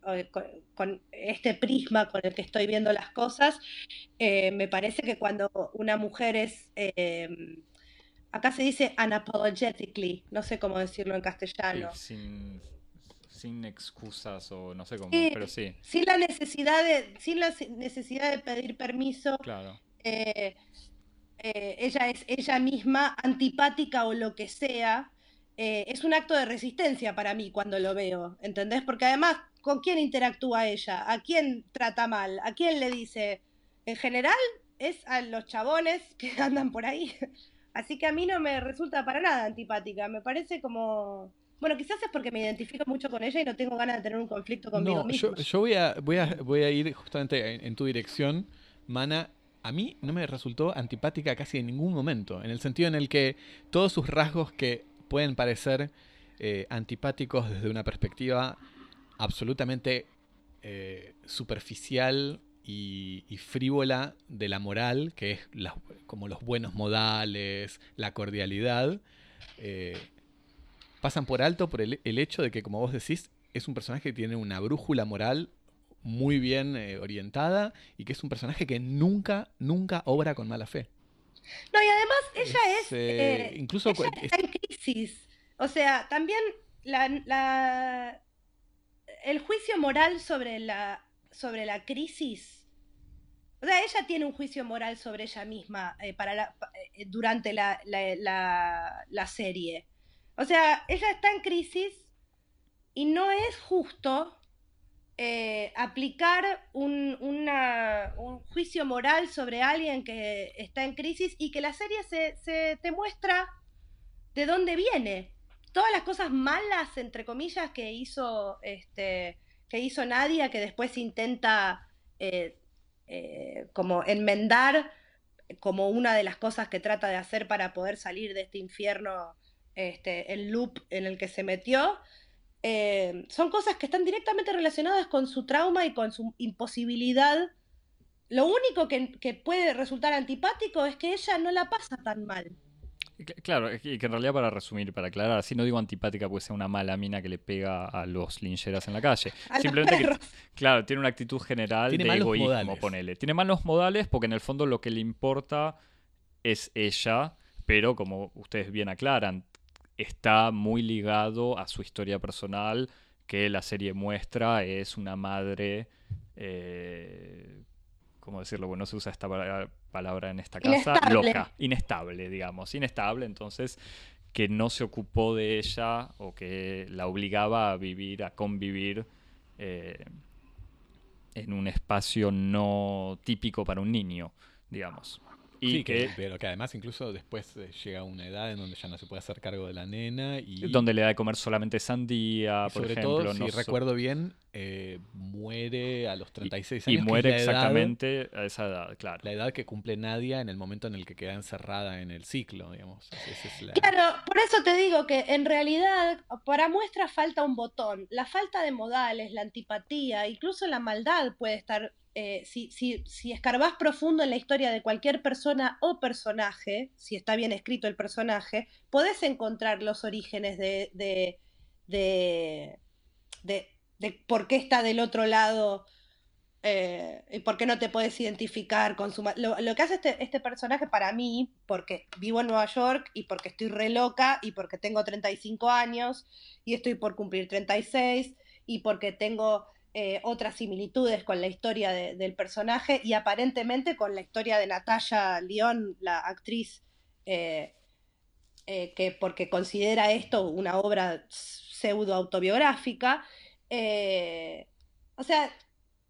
con, este prisma con el que estoy viendo las cosas, eh, me parece que cuando una mujer es, eh, acá se dice unapologetically, no sé cómo decirlo en castellano. Eh, sin, sin excusas o no sé cómo, Sí. pero sí, Sin la necesidad de, sin la necesidad de pedir permiso, claro. eh, eh, ella es ella misma antipática o lo que sea, eh, es un acto de resistencia para mí cuando lo veo, ¿entendés? Porque además, ¿con quién interactúa ella? ¿A quién trata mal? ¿A quién le dice? En general, es a los chabones que andan por ahí. Así que a mí no me resulta para nada antipática, me parece como... Bueno, quizás es porque me identifico mucho con ella y no tengo ganas de tener un conflicto conmigo no, Yo, yo voy, a, voy, a, voy a ir justamente en, tu dirección, Mana. A mí no me resultó antipática casi en ningún momento, en el sentido en el que todos sus rasgos que pueden parecer eh, antipáticos desde una perspectiva absolutamente eh, superficial y, frívola de la moral, que es como los buenos modales, la cordialidad, eh, pasan por alto por el, hecho de que, como vos decís, es un personaje que tiene una brújula moral muy bien eh, orientada y que es un personaje que nunca, nunca obra con mala fe. No, y además ella es... Eh, incluso está en crisis. O sea, también la, el juicio moral sobre la, sobre la crisis. O sea, ella tiene un juicio moral sobre ella misma eh, para durante la, la serie. O sea, ella está en crisis y no es justo eh, aplicar un, juicio moral sobre alguien que está en crisis y que la serie se, te muestra de dónde viene. Todas las cosas malas, entre comillas, que hizo, este, que hizo Nadia, que después intenta eh, eh, como enmendar como una de las cosas que trata de hacer para poder salir de este infierno este, el loop en el que se metió, eh, son cosas que están directamente relacionadas con su trauma y con su imposibilidad. Lo único que, puede resultar antipático es que ella no la pasa tan mal. Claro, y que en realidad para resumir, para aclarar, así no digo antipática pues sea una mala mina que le pega a los lincheras en la calle. Simplemente que, claro, tiene una actitud general de egoísmo, ponele. Tiene malos modales porque en el fondo lo que le importa es ella, pero como ustedes bien aclaran, está muy ligado a su historia personal, que la serie muestra, es una madre, eh, ¿cómo decirlo? Bueno, se usa esta palabra en esta casa, loca, inestable, digamos, inestable, entonces que no se ocupó de ella o que la obligaba a vivir, a convivir eh, en un espacio no típico para un niño, digamos. Y sí, que, pero que además incluso después eh, llega una edad en donde ya no se puede hacer cargo de la nena. y Donde le da de comer solamente sandía, por sobre ejemplo. Todo, si recuerdo bien, eh, muere a los 36 años. Y muere exactamente a esa edad, claro. La edad que cumple Nadia en el momento en el que queda encerrada en el ciclo, digamos. Claro, por eso te digo que en realidad para muestra falta un botón. La falta de modales, la antipatía, incluso la maldad puede estar eh, si, si, si, escarbás profundo en la historia de cualquier persona o personaje, si está bien escrito el personaje, podés encontrar los orígenes de, de, de, de, por qué está del otro lado eh, y por qué no te puedes identificar con su... Lo, lo, que hace este, este personaje para mí, porque vivo en Nueva York y porque estoy re loca y porque tengo 35 años y estoy por cumplir 36 y porque tengo eh, otras similitudes con la historia del personaje y aparentemente con la historia de Natalia León, la actriz, eh, que porque considera esto una obra pseudo autobiográfica. O sea,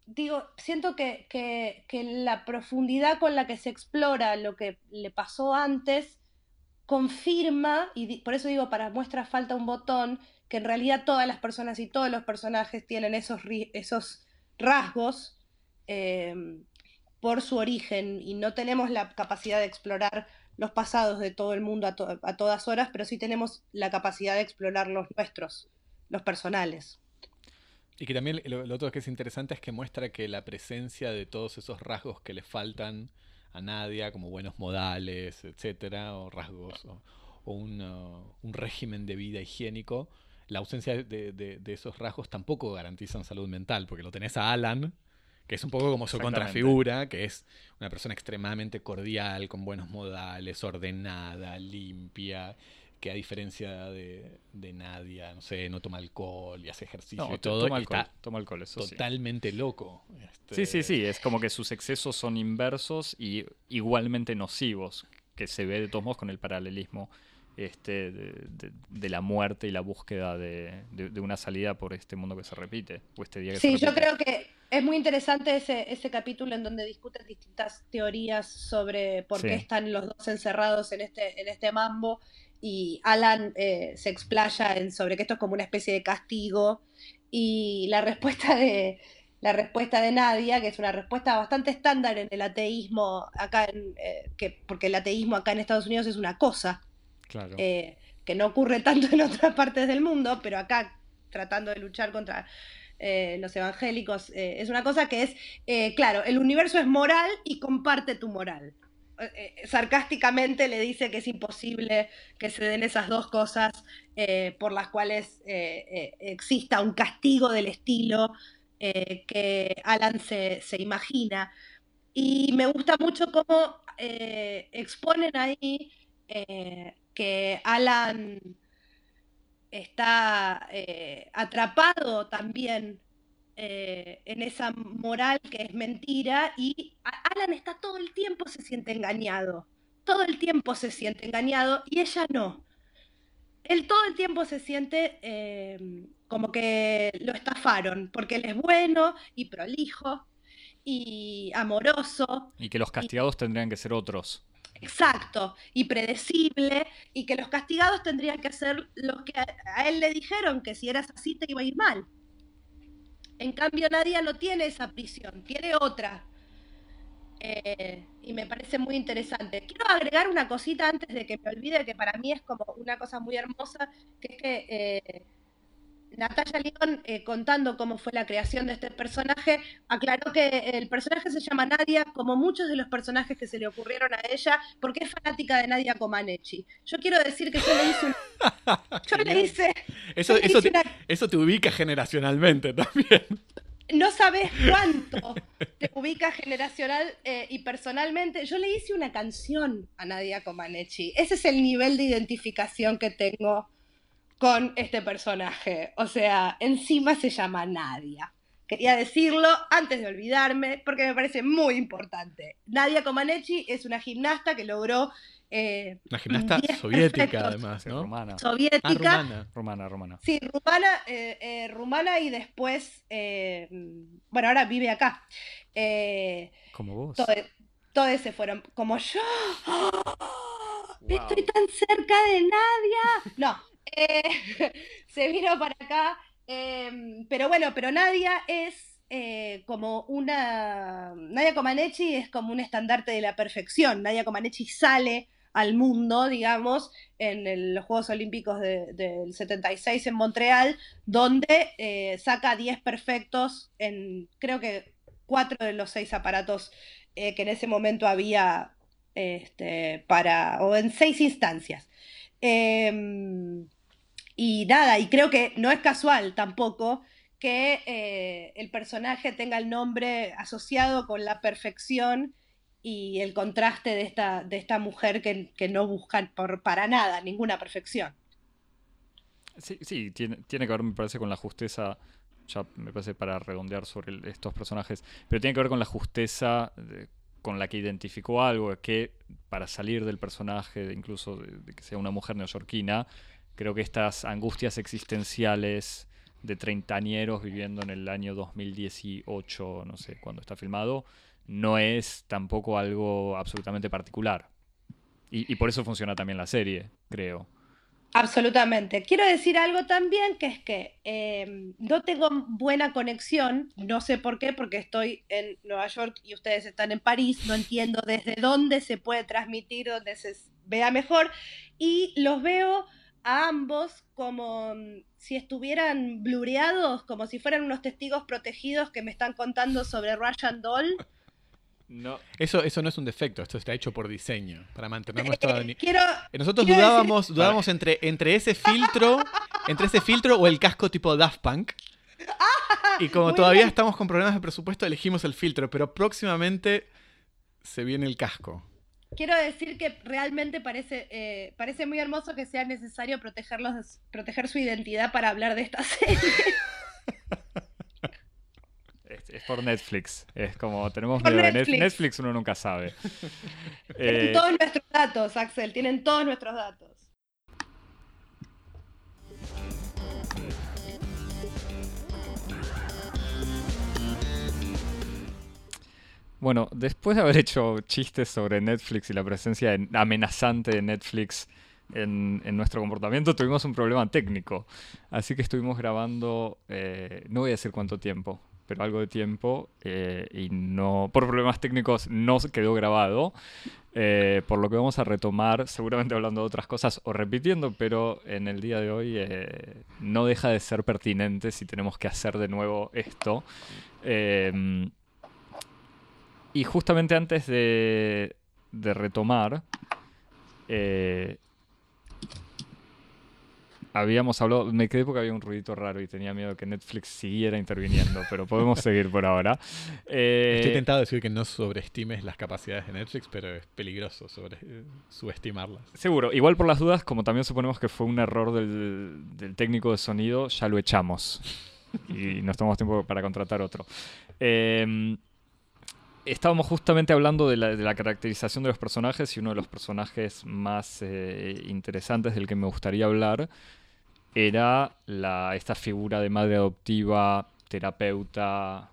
digo, siento que, la profundidad con la que se explora lo que le pasó antes confirma, y por eso digo, para muestra falta un botón, que en realidad todas las personas y todos los personajes tienen esos, esos rasgos eh, por su origen y no tenemos la capacidad de explorar los pasados de todo el mundo a, todas horas, pero sí tenemos la capacidad de explorar los nuestros, los personales. Y que también lo, otro que es interesante es que muestra que la presencia de todos esos rasgos que le faltan a Nadia, como buenos modales, etcétera, o rasgos, o, un, un, régimen de vida higiénico, la ausencia de, esos rasgos tampoco garantizan salud mental, porque lo tenés a Alan, que es un poco como su contrafigura, que es una persona extremadamente cordial, con buenos modales, ordenada, limpia, que a diferencia de, Nadia, no sé, no toma alcohol y hace ejercicio y todo. Toma alcohol, toma alcohol, eso Totalmente loco. Sí, sí, sí, es como que sus excesos son inversos y igualmente nocivos, que se ve de todos modos con el paralelismo este, de, la muerte y la búsqueda de, una salida por este mundo que se repite. O este día sí, yo creo que Es muy interesante ese, ese capítulo en donde discuten distintas teorías sobre por Sí. qué están los dos encerrados en este, en este mambo y Alan eh, se explaya en sobre que esto es como una especie de castigo y la respuesta de la respuesta de Nadia, que es una respuesta bastante estándar en el ateísmo acá en, eh, que, porque el ateísmo acá en Estados Unidos es una cosa, Claro. eh, que no ocurre tanto en otras partes del mundo, pero acá tratando de luchar contra eh, los evangélicos, es una cosa que es, claro, el universo es moral y comparte tu moral. Eh, eh, sarcásticamente le dice que es imposible que se den esas dos cosas eh, por las cuales exista un castigo del estilo que Alan se, se imagina. Y me gusta mucho cómo exponen ahí que Alan está atrapado también eh, en esa moral que es mentira y Alan está todo el tiempo se siente engañado, todo el tiempo se siente engañado y ella no. Él todo el tiempo se siente eh, como que lo estafaron, porque él es bueno y prolijo y amoroso Y que los castigados tendrían que ser otros. exacto y predecible y que los castigados tendrían que ser los que a, a él le dijeron que si eras así te iba a ir mal. En cambio Nadia no tiene esa prisión, tiene otra. Eh, y me parece muy interesante. Quiero agregar una cosita antes de que me olvide, que para mí es como una cosa muy hermosa, que es que eh, Natalia León, eh, contando cómo fue la creación de este personaje, aclaró que el personaje se llama Nadia, como muchos de los personajes que se le ocurrieron a ella, porque es fanática de Nadia Comaneci. Yo quiero decir que yo le hice un- Yo le hice... Eso, yo le eso, hice te, una- eso te ubica generacionalmente también. no sabes cuánto te ubica generacional eh, y personalmente. Yo le hice una canción a Nadia Comaneci. Ese es el nivel de identificación que tengo con este personaje. O sea, encima se llama Nadia. Quería decirlo antes de olvidarme porque me parece muy importante. Nadia Comaneci es una gimnasta que logró eh, Una gimnasta 10 soviética, perfectos. además, ¿no? Rumana. soviética. Ah, rumana. Rumana, rumana. Sí, rumana, eh, eh, rumana y después, eh, bueno, ahora vive acá. Eh, Como vos. todo- todos se fueron, como yo. ¡Oh! Wow. Estoy tan cerca de Nadia. No, se vino para acá. eh, pero bueno, pero Nadia es eh, como una. Nadia Comaneci es como un estandarte de la perfección. Nadia Comaneci sale al mundo, digamos, en los Juegos Olímpicos de- del 76 en Montreal, donde eh, saca 10 perfectos en, creo que, cuatro de los seis aparatos eh, que en ese momento había este, para, o en seis instancias. Em, y nada, y creo que no es casual tampoco que eh, el personaje tenga el nombre asociado con la perfección y el contraste de esta, de esta mujer que, que no busca por, para nada ninguna perfección. Sí, sí, tiene, tiene que ver, me parece, con la justeza, ya me parece para redondear sobre estos personajes, pero tiene que ver con la justeza con la que identificó algo, que para salir del personaje, de incluso de que sea una mujer neoyorquina, creo que estas angustias existenciales de treintañeros viviendo en el año 2018, no sé cuándo está filmado, no es tampoco algo absolutamente particular. Y, por eso funciona también la serie, creo. Absolutamente. Quiero decir algo también, que es que eh, no tengo buena conexión, no sé por qué, porque estoy en Nueva York y ustedes están en París, no entiendo desde dónde se puede transmitir, dónde se vea mejor, y los veo a ambos como mm, si estuvieran blureados, como si fueran unos testigos protegidos que me están contando sobre Russian Doll. No, Eso, eso no es un defecto, esto está hecho por diseño, para mantener nuestra... Eh, quiero, Eh, Nosotros quiero decir- dudábamos, dudábamos entre, entre ese filtro, entre ese filtro o el casco tipo Daft Punk. Y como Muy todavía bien. estamos con problemas de presupuesto, elegimos el filtro, pero próximamente se viene el casco. Quiero decir que realmente parece, eh, parece muy hermoso que sea necesario protegerlos, proteger su identidad para hablar de esta serie. Es, es por Netflix. Es como tenemos miedo de Netflix. Netflix, uno nunca sabe. Tienen Eh, todos nuestros datos, Axel, tienen todos nuestros datos. Bueno, después de haber hecho chistes sobre Netflix y la presencia amenazante de Netflix en, nuestro comportamiento, tuvimos un problema técnico. Así que estuvimos grabando, eh, no voy a decir cuánto tiempo, pero algo de tiempo eh, y no, por problemas técnicos no quedó grabado. Eh, por lo que vamos a retomar, seguramente hablando de otras cosas o repitiendo, pero en el día de hoy no deja de ser pertinente si tenemos que hacer de nuevo esto. Y justamente antes de, de retomar, habíamos hablado, me quedé porque había un ruidito raro y tenía miedo que Netflix siguiera interviniendo, pero podemos seguir por ahora. Eh, Estoy tentado de decir que no sobreestimes las capacidades de Netflix, pero es peligroso sobre, eh, subestimarlas. Seguro, igual por las dudas, como también suponemos que fue un error del, técnico de sonido, ya lo echamos y nos tomamos tiempo para contratar otro. Em, estábamos justamente hablando de la, caracterización de los personajes y uno de los personajes más eh, interesantes del que me gustaría hablar era la, esta figura de madre adoptiva, terapeuta,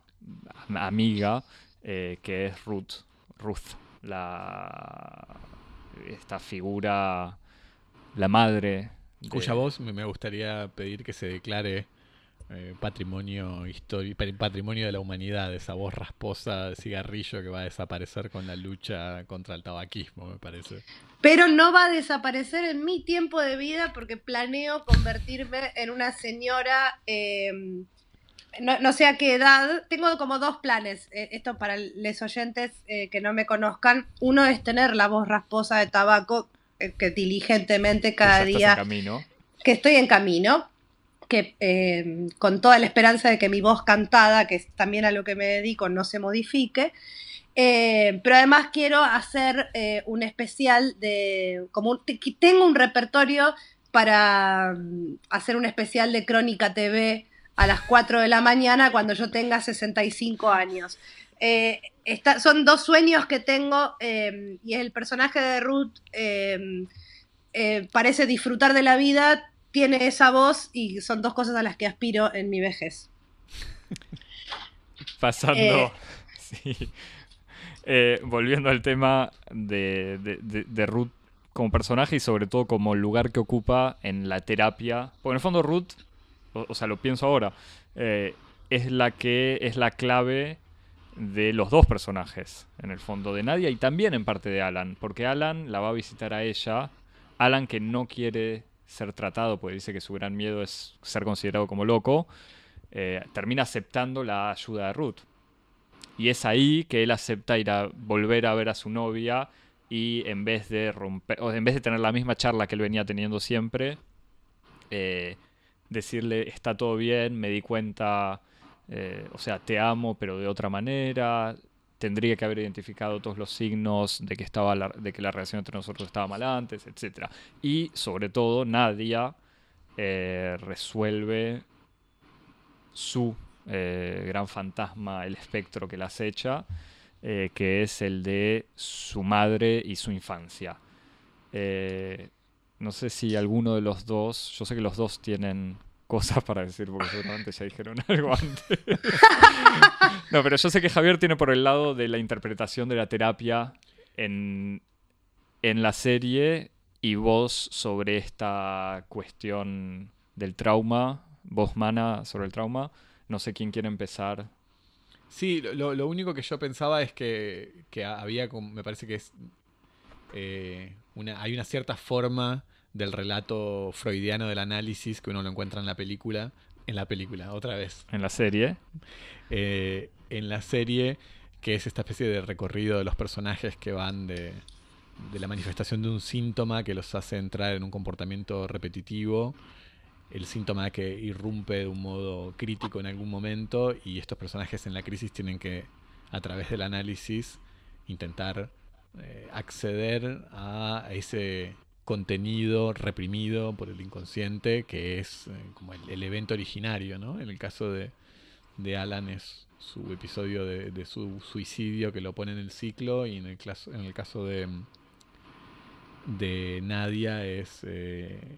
amiga, eh, que es Ruth. Ruth, la, esta figura, la madre. Cuya voz me gustaría pedir que se declare eh, patrimonio histórico, patrimonio de la humanidad, esa voz rasposa de cigarrillo que va a desaparecer con la lucha contra el tabaquismo, me parece. Pero no va a desaparecer en mi tiempo de vida porque planeo convertirme en una señora, em, no, sé a qué edad, tengo como dos planes, eh, esto para los oyentes eh, que no me conozcan, uno es tener la voz rasposa de tabaco que diligentemente cada día... Que estoy en camino, que eh, con toda la esperanza de que mi voz cantada, que es también a lo que me dedico, no se modifique. Eh, pero además quiero hacer eh, un especial de, como tengo un repertorio para mm, hacer un especial de Crónica TV a las 4 de la mañana cuando yo tenga 65 años. son dos sueños que tengo y el personaje de Ruth parece disfrutar de la vida, tiene esa voz y son dos cosas a las que aspiro en mi vejez. Pasando, eh. sí. Eh, volviendo al tema de, Ruth como personaje y sobre todo como lugar que ocupa en la terapia. Porque en el fondo Ruth, o, sea, lo pienso ahora, eh, es la que es la clave de los dos personajes, en el fondo de Nadia y también en parte de Alan, porque Alan la va a visitar a ella, Alan que no quiere ser tratado, porque dice que su gran miedo es ser considerado como loco, eh, termina aceptando la ayuda de Ruth. Y es ahí que él acepta ir a volver a ver a su novia y en vez de romper, o en vez de tener la misma charla que él venía teniendo siempre, eh, decirle está todo bien, me di cuenta, eh, o sea, te amo, pero de otra manera, tendría que haber identificado todos los signos de que, estaba de que la relación entre nosotros estaba mal antes, etc. Y sobre todo, Nadia eh, resuelve su eh, gran fantasma, el espectro que la acecha, eh, que es el de su madre y su infancia. no sé si alguno de los dos, yo sé que los dos tienen cosas para decir, porque seguramente ya dijeron algo antes. no, pero yo sé que Javier tiene por el lado de la interpretación de la terapia en, en la serie y vos sobre esta cuestión del trauma, vos Mana sobre el trauma. No sé quién quiere empezar. Sí, lo, único que yo pensaba es que, que había, me parece que es, eh, una, hay una cierta forma del relato freudiano del análisis que uno lo encuentra en la película. En la película, otra vez. En la serie. Eh, en la serie, que es esta especie de recorrido de los personajes que van de, de la manifestación de un síntoma que los hace entrar en un comportamiento repetitivo, el síntoma que irrumpe de un modo crítico en algún momento y estos personajes en la crisis tienen que, a través del análisis, intentar eh, acceder a ese contenido reprimido por el inconsciente, que es eh, como el, evento originario, ¿no? En el caso de, de Alan es su episodio de, su suicidio que lo pone en el ciclo y en el, en el caso de, de Nadia es eh,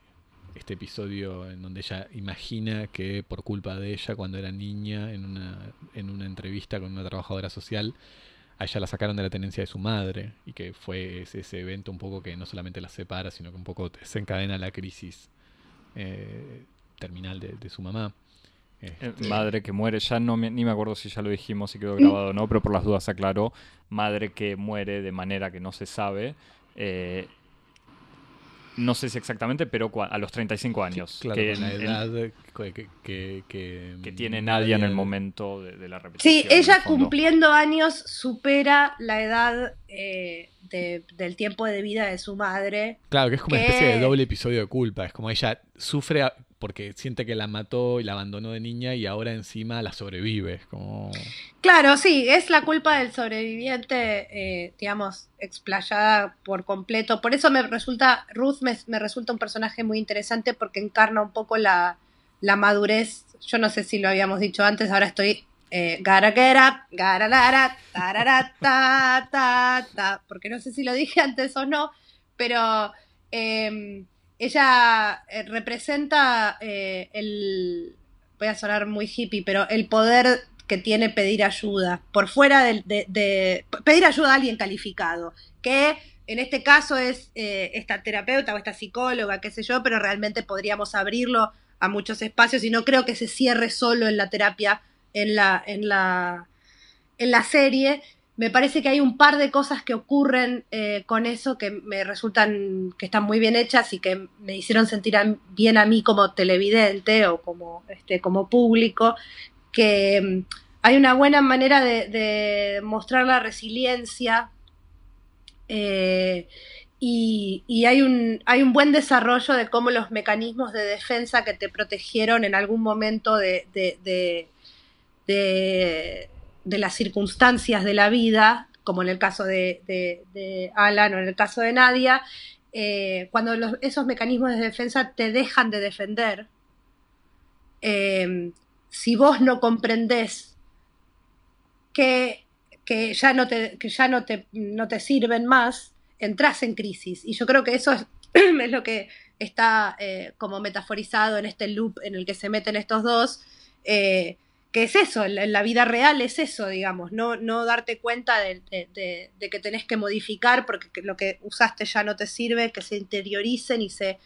este episodio en donde ella imagina que por culpa de ella cuando era niña en una, en una entrevista con una trabajadora social a ella la sacaron de la tenencia de su madre y que fue ese, ese evento un poco que no solamente la separa, sino que un poco desencadena la crisis eh, terminal de, de su mamá. Eh, Este, Madre que muere, ya no me- ni me acuerdo si ya lo dijimos y quedó grabado o no, pero por las dudas aclaró. Madre que muere de manera que no se sabe. eh, no sé si exactamente, pero a los 35 años. claro, que, la en- edad que, que, que, que- que tiene Nadia en el momento de, de la repetición. Sí, ella cumpliendo años supera la edad eh, de- del tiempo de vida de su madre. Claro, que es como una especie de doble episodio de culpa. Es como ella sufre porque siente que la mató y la abandonó de niña y ahora encima la sobrevive. Como. Claro, sí, es la culpa del sobreviviente, eh, digamos, explayada por completo. Por eso me resulta, Ruth me, me resulta un personaje muy interesante porque encarna un poco la, la madurez. Yo no sé si lo habíamos dicho antes, ahora estoy eh, gotta up, tarara, ta, ta, ta, porque no sé si lo dije antes o no, pero eh, ella eh, representa eh, el, voy a sonar muy hippie, pero el poder que tiene pedir ayuda, por fuera de- pedir ayuda a alguien calificado, que en este caso es eh, esta terapeuta o esta psicóloga, qué sé yo, pero realmente podríamos abrirlo a muchos espacios y no creo que se cierre solo en la terapia, en la, en la, en la serie. Me parece que hay un par de cosas que ocurren eh, con eso que me resultan que están muy bien hechas y que me hicieron sentir bien a mí como televidente o como, este, como público, que mm, hay una buena manera de, mostrar la resiliencia eh, y, y hay, un, hay un buen desarrollo de cómo los mecanismos de defensa que te protegieron en algún momento de- de- las circunstancias de la vida, como en el caso de, Alan o en el caso de Nadia, eh, cuando esos mecanismos de defensa te dejan de defender, eh, si vos no comprendés que, que ya, no te, que ya no, te, no te sirven más, entras en crisis. Y yo creo que eso es, es lo que está eh, como metaforizado en este loop en el que se meten estos dos, que es eso, la, la vida real es eso, digamos, no, no darte cuenta de, que tenés que modificar porque que lo que usaste ya no te sirve, que se interioricen y se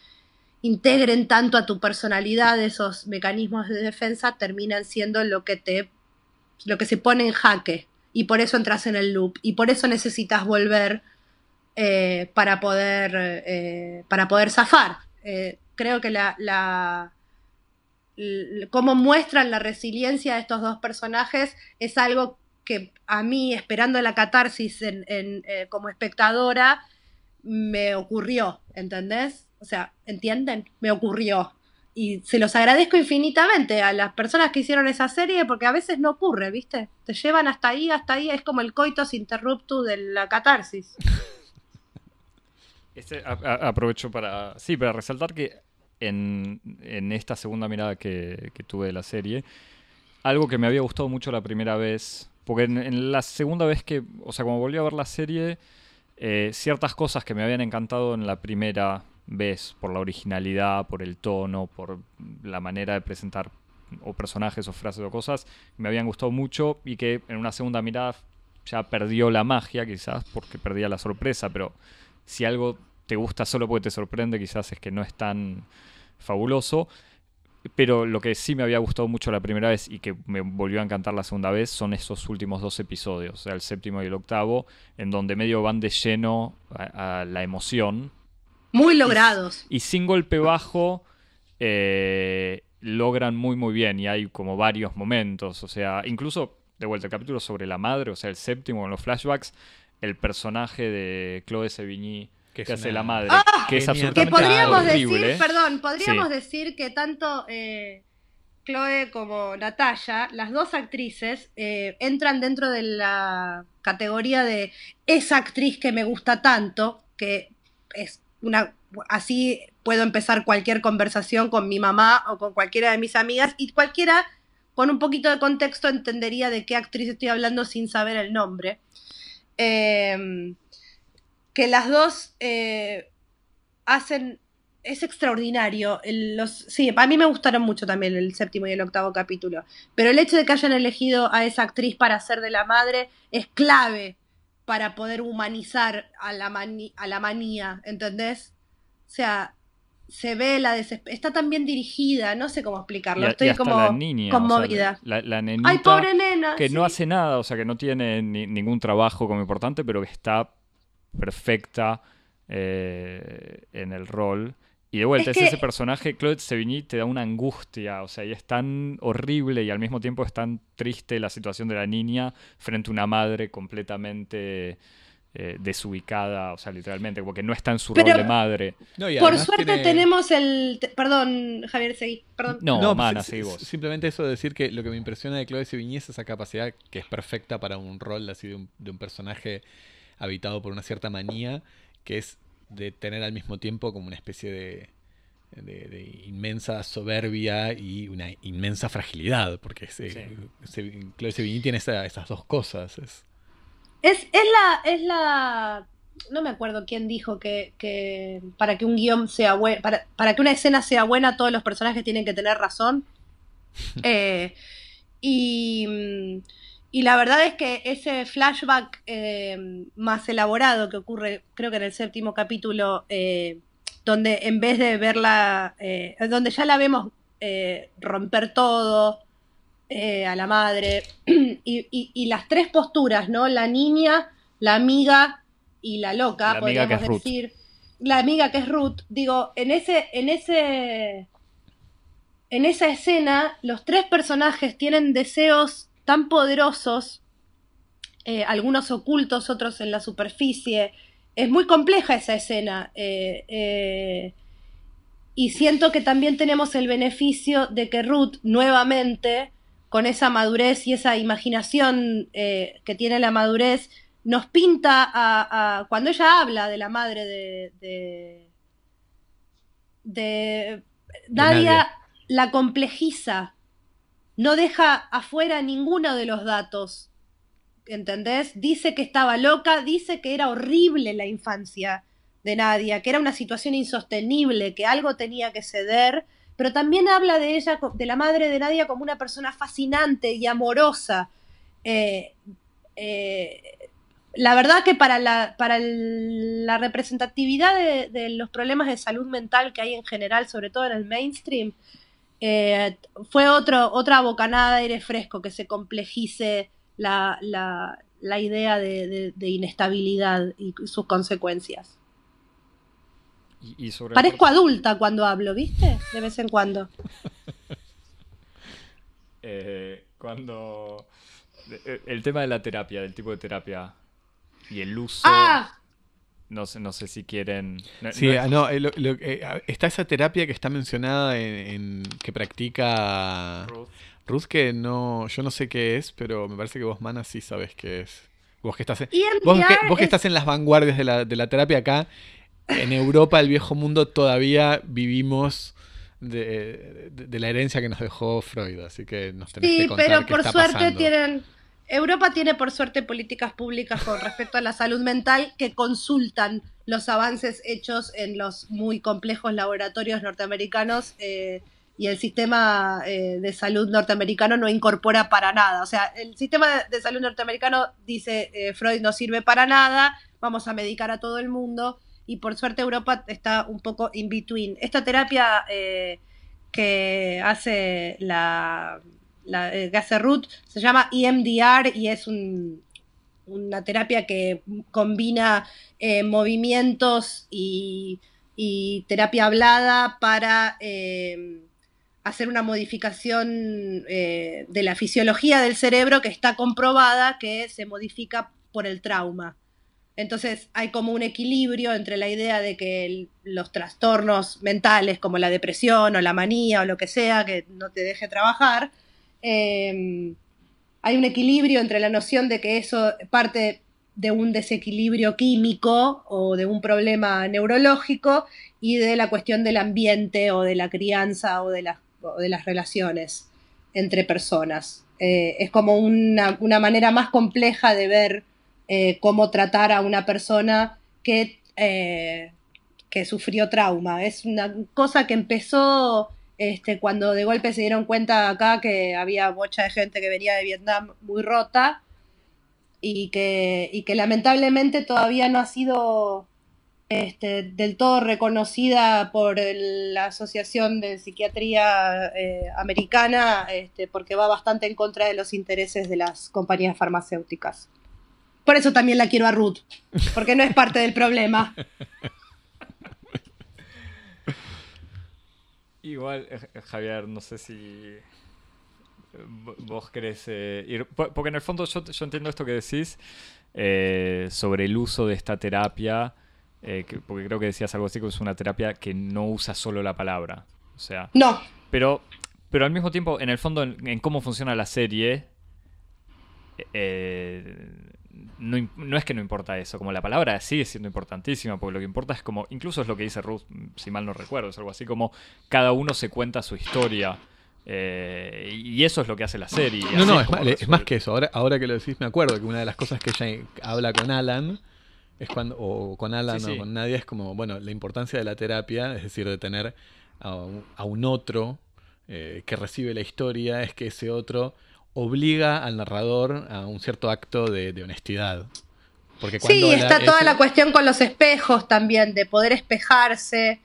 integren tanto a tu personalidad esos mecanismos de defensa terminan siendo lo que te lo que se pone en jaque. Y por eso entras en el loop y por eso necesitas volver eh, para poder eh, para poder zafar. Eh, creo que la, la cómo muestran la resiliencia de estos dos personajes es algo que a mí esperando la catarsis eh, como espectadora me ocurrió ¿entendés? o sea ¿entienden? me ocurrió y se los agradezco infinitamente a las personas que hicieron esa serie porque a veces no ocurre, ¿viste? Te llevan hasta ahí, hasta ahí, es como el coitus interruptus de la catarsis. Este, aprovecho para, sí, para resaltar que en, en esta segunda mirada que, tuve de la serie, algo que me había gustado mucho la primera vez, porque en, en la segunda vez que, o sea, como volví a ver la serie, eh, ciertas cosas que me habían encantado en la primera vez, por la originalidad, por el tono, por la manera de presentar o personajes o frases o cosas, me habían gustado mucho y que en una segunda mirada ya perdió la magia quizás porque perdía la sorpresa, pero si algo te gusta solo porque te sorprende, quizás es que no es tan fabuloso. Pero lo que sí me había gustado mucho la primera vez y que me volvió a encantar la segunda vez son esos últimos dos episodios, o sea, el séptimo y el octavo, en donde medio van de lleno a, a la emoción Muy logrados. y sin golpe bajo eh, logran muy muy bien y hay como varios momentos, o sea, incluso de vuelta el capítulo sobre la madre, o sea, el séptimo con los flashbacks, el personaje de Chloe Sevigny Que que, es hace una la madre, ¡Ah! que es genia Que absolutamente podríamos horrible. decir, perdón, podríamos Sí. decir que tanto eh, Chloe como Natalia, las dos actrices, eh, entran dentro de la categoría de esa actriz que me gusta tanto, que es una así puedo empezar cualquier conversación con mi mamá o con cualquiera de mis amigas y cualquiera con un poquito de contexto entendería de qué actriz estoy hablando sin saber el nombre. Eh, que las dos eh, hacen es extraordinario. El- los, sí, a mí me gustaron mucho también el séptimo y el octavo capítulo. Pero el hecho de que hayan elegido a esa actriz para ser de la madre es clave para poder humanizar a la, a la manía, ¿entendés? O sea, se ve la desesperación. Está tan bien dirigida, no sé cómo explicarlo. Estoy como la niña, conmovida. la, Ay, pobre nena. Que no hace nada, o sea, que no tiene ningún trabajo como importante, pero que está perfecta eh, en el rol. Y de vuelta, es, ese personaje, Claude Sevigny, te da una angustia, o sea, y es tan horrible y al mismo tiempo es tan triste la situación de la niña frente a una madre completamente eh, desubicada, o sea, literalmente, como que no está en su rol de madre. por suerte tenemos el... Perdón, Javier, seguí. Perdón. No, no mana, seguí vos. Simplemente eso de decir que lo que me impresiona de Claude Sevigny es esa capacidad que es perfecta para un rol así de un, de un personaje habitado por una cierta manía, que es de tener al mismo tiempo como una especie de, de, inmensa soberbia y una inmensa fragilidad, porque se, Claude Sevigny tiene esas dos cosas. Es... Es, la, es la. No me acuerdo quién dijo que, que para que un guion sea bueno. Para, para, que una escena sea buena, todos los personajes tienen que tener razón. Eh, y, y, la verdad es que ese flashback eh, más elaborado que ocurre, creo que en el séptimo capítulo, eh, donde en vez de verla, donde ya la vemos romper todo, eh, a la madre, y, las tres posturas, ¿no? La niña, la amiga y la loca, podríamos decir. La amiga que es Ruth. Digo, en ese, en ese. En esa escena, los tres personajes tienen deseos tan poderosos, eh, algunos ocultos, otros en la superficie. Es muy compleja esa escena. Eh, y siento que también tenemos el beneficio de que Ruth nuevamente con esa madurez y esa imaginación eh, que tiene la madurez, nos pinta a, cuando ella habla de la madre de, de, de Nadia, la complejiza, no deja afuera ninguno de los datos, ¿entendés? Dice que estaba loca, dice que era horrible la infancia de Nadia, que era una situación insostenible, que algo tenía que ceder pero también habla de ella, de la madre de Nadia, como una persona fascinante y amorosa. Eh, eh, la verdad que para la, para la representatividad de, los problemas de salud mental que hay en general, sobre todo en el mainstream, eh, fue otro, otra bocanada de aire fresco que se complejice la, idea de inestabilidad y sus consecuencias. Parezco adulta cuando hablo, ¿viste? De vez en cuando. Eh, cuando... Eh, el tema de la terapia, del tipo de terapia y el uso... ¡Ah! No sé, no sé si quieren... sí, no, eh, está esa terapia que está mencionada en, que practica Ruth. que no, yo no sé qué es, pero me parece que vos, Mana, sí sabes qué es. Vos que estás en, vos que, estás en las vanguardias de la, de la terapia acá, en Europa, el viejo mundo, todavía vivimos de, la herencia que nos dejó Freud, así que nos tenés que contar pero por suerte tienen... Europa tiene por suerte políticas públicas con respecto a la salud mental que consultan los avances hechos en los muy complejos laboratorios norteamericanos eh, y el sistema eh, de salud norteamericano no incorpora para nada. O sea, el sistema de, salud norteamericano dice eh, Freud no sirve para nada, vamos a medicar a todo el mundo y por suerte Europa está un poco in between. Esta terapia que hace la, la eh, Ruth se llama EMDR y es una terapia que combina eh, movimientos y, terapia hablada para hacer una modificación de la fisiología del cerebro que está comprobada que se modifica por el trauma. Entonces hay como un equilibrio entre la idea de que los trastornos mentales como la depresión o la manía o lo que sea que no te deje trabajar, em, hay un equilibrio entre la noción de que eso parte de un desequilibrio químico o de un problema neurológico y de la cuestión del ambiente o de la crianza o de las, relaciones entre personas. Eh, es como una, una manera más compleja de ver eh, cómo tratar a una persona que, eh, que sufrió trauma. Es una cosa que empezó este, cuando de golpe se dieron cuenta acá que había mucha gente que venía de Vietnam muy rota y que, y que lamentablemente todavía no ha sido este, del todo reconocida por la Asociación de Psiquiatría eh, Americana, este, porque va bastante en contra de los intereses de las compañías farmacéuticas. Por eso también la quiero a Ruth, porque no es parte del problema. Igual, eh, Javier, no sé si vos querés eh, ir. Porque en el fondo yo, entiendo esto que decís sobre el uso de esta terapia eh, porque creo que decías algo así, que es una terapia que no usa solo la palabra. O sea. No. Pero, pero al mismo tiempo, en el fondo, en, cómo funciona la serie, eh, no, es que no importa eso, como la palabra sigue siendo importantísima, porque lo que importa es como, incluso es lo que dice Ruth, si mal no recuerdo, es algo así como cada uno se cuenta su historia. Eh, y eso es lo que hace la serie. No, no, es, más, que eso. Ahora, ahora que lo decís, me acuerdo que una de las cosas que ella habla con Alan es cuando, o con Alan o con Nadia, es como, bueno, la importancia de la terapia, es decir, de tener a un, otro eh, que recibe la historia, es que ese otro obliga al narrador a un cierto acto de, honestidad. Porque sí, está toda la cuestión con los espejos también, de poder espejarse,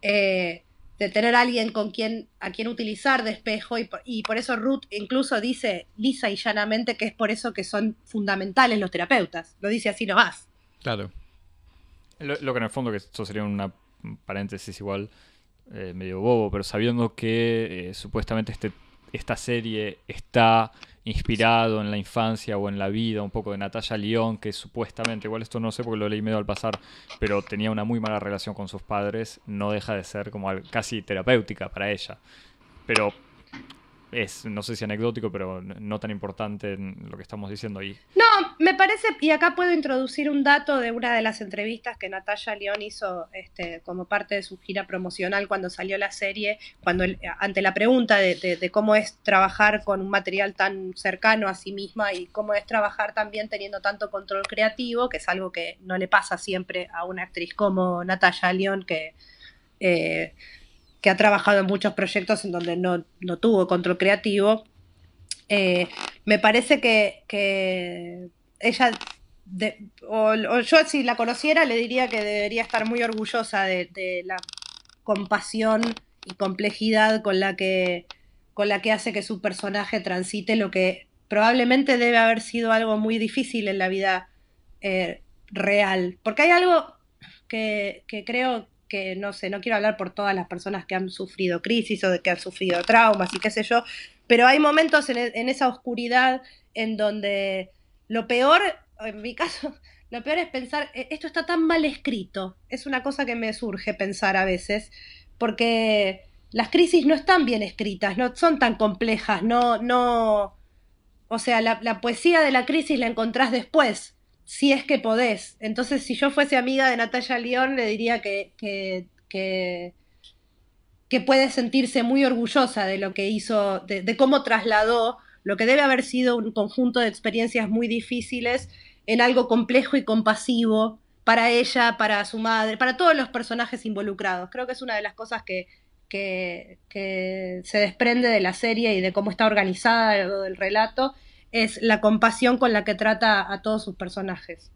eh, de tener a alguien con quien, a quien utilizar de espejo, y por, y por eso Ruth incluso dice lisa y llanamente que es por eso que son fundamentales los terapeutas. Lo dice así nomás. Claro. Lo, que en el fondo, que esto sería una paréntesis igual eh, medio bobo, pero sabiendo que eh, supuestamente este, esta serie está inspirado en la infancia o en la vida un poco de Natalia León, que supuestamente, igual esto no sé porque lo leí medio al pasar, pero tenía una muy mala relación con sus padres, no deja de ser como casi terapéutica para ella. Pero es, no sé si anecdótico, pero no tan importante en lo que estamos diciendo ahí. No, me parece, y acá puedo introducir un dato de una de las entrevistas que Natalia León hizo este, como parte de su gira promocional cuando salió la serie, cuando ante la pregunta de, cómo es trabajar con un material tan cercano a sí misma y cómo es trabajar también teniendo tanto control creativo, que es algo que no le pasa siempre a una actriz como Natalia León, que... Eh, que ha trabajado en muchos proyectos en donde no, tuvo control creativo. Eh, me parece que, ella, o, yo si la conociera, le diría que debería estar muy orgullosa de, la compasión y complejidad con la, que, con la que hace que su personaje transite lo que probablemente debe haber sido algo muy difícil en la vida eh, real. Porque hay algo que, que creo que no sé, no quiero hablar por todas las personas que han sufrido crisis o de que han sufrido traumas y qué sé yo, pero hay momentos en, e, esa oscuridad en donde lo peor, en mi caso, lo peor es pensar, e, esto está tan mal escrito, es una cosa que me surge pensar a veces, porque las crisis no están bien escritas, no son tan complejas, no, no, o sea, la, la poesía de la crisis la encontrás después, si es que podés. Entonces, si yo fuese amiga de Natalia León, le diría que, que, que, puede sentirse muy orgullosa de lo que hizo, de, cómo trasladó lo que debe haber sido un conjunto de experiencias muy difíciles en algo complejo y compasivo para ella, para su madre, para todos los personajes involucrados. Creo que es una de las cosas que, que, que se desprende de la serie y de cómo está organizada el relato es la compasión con la que trata a todos sus personajes.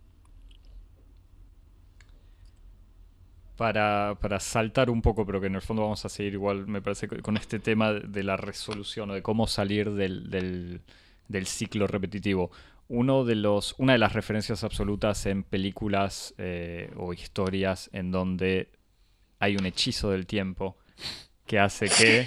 Para, saltar un poco, pero que en el fondo vamos a seguir igual, me parece, con este tema de la resolución o de cómo salir del, ciclo repetitivo. Uno de los, una de las referencias absolutas en películas eh, o historias en donde hay un hechizo del tiempo que hace que,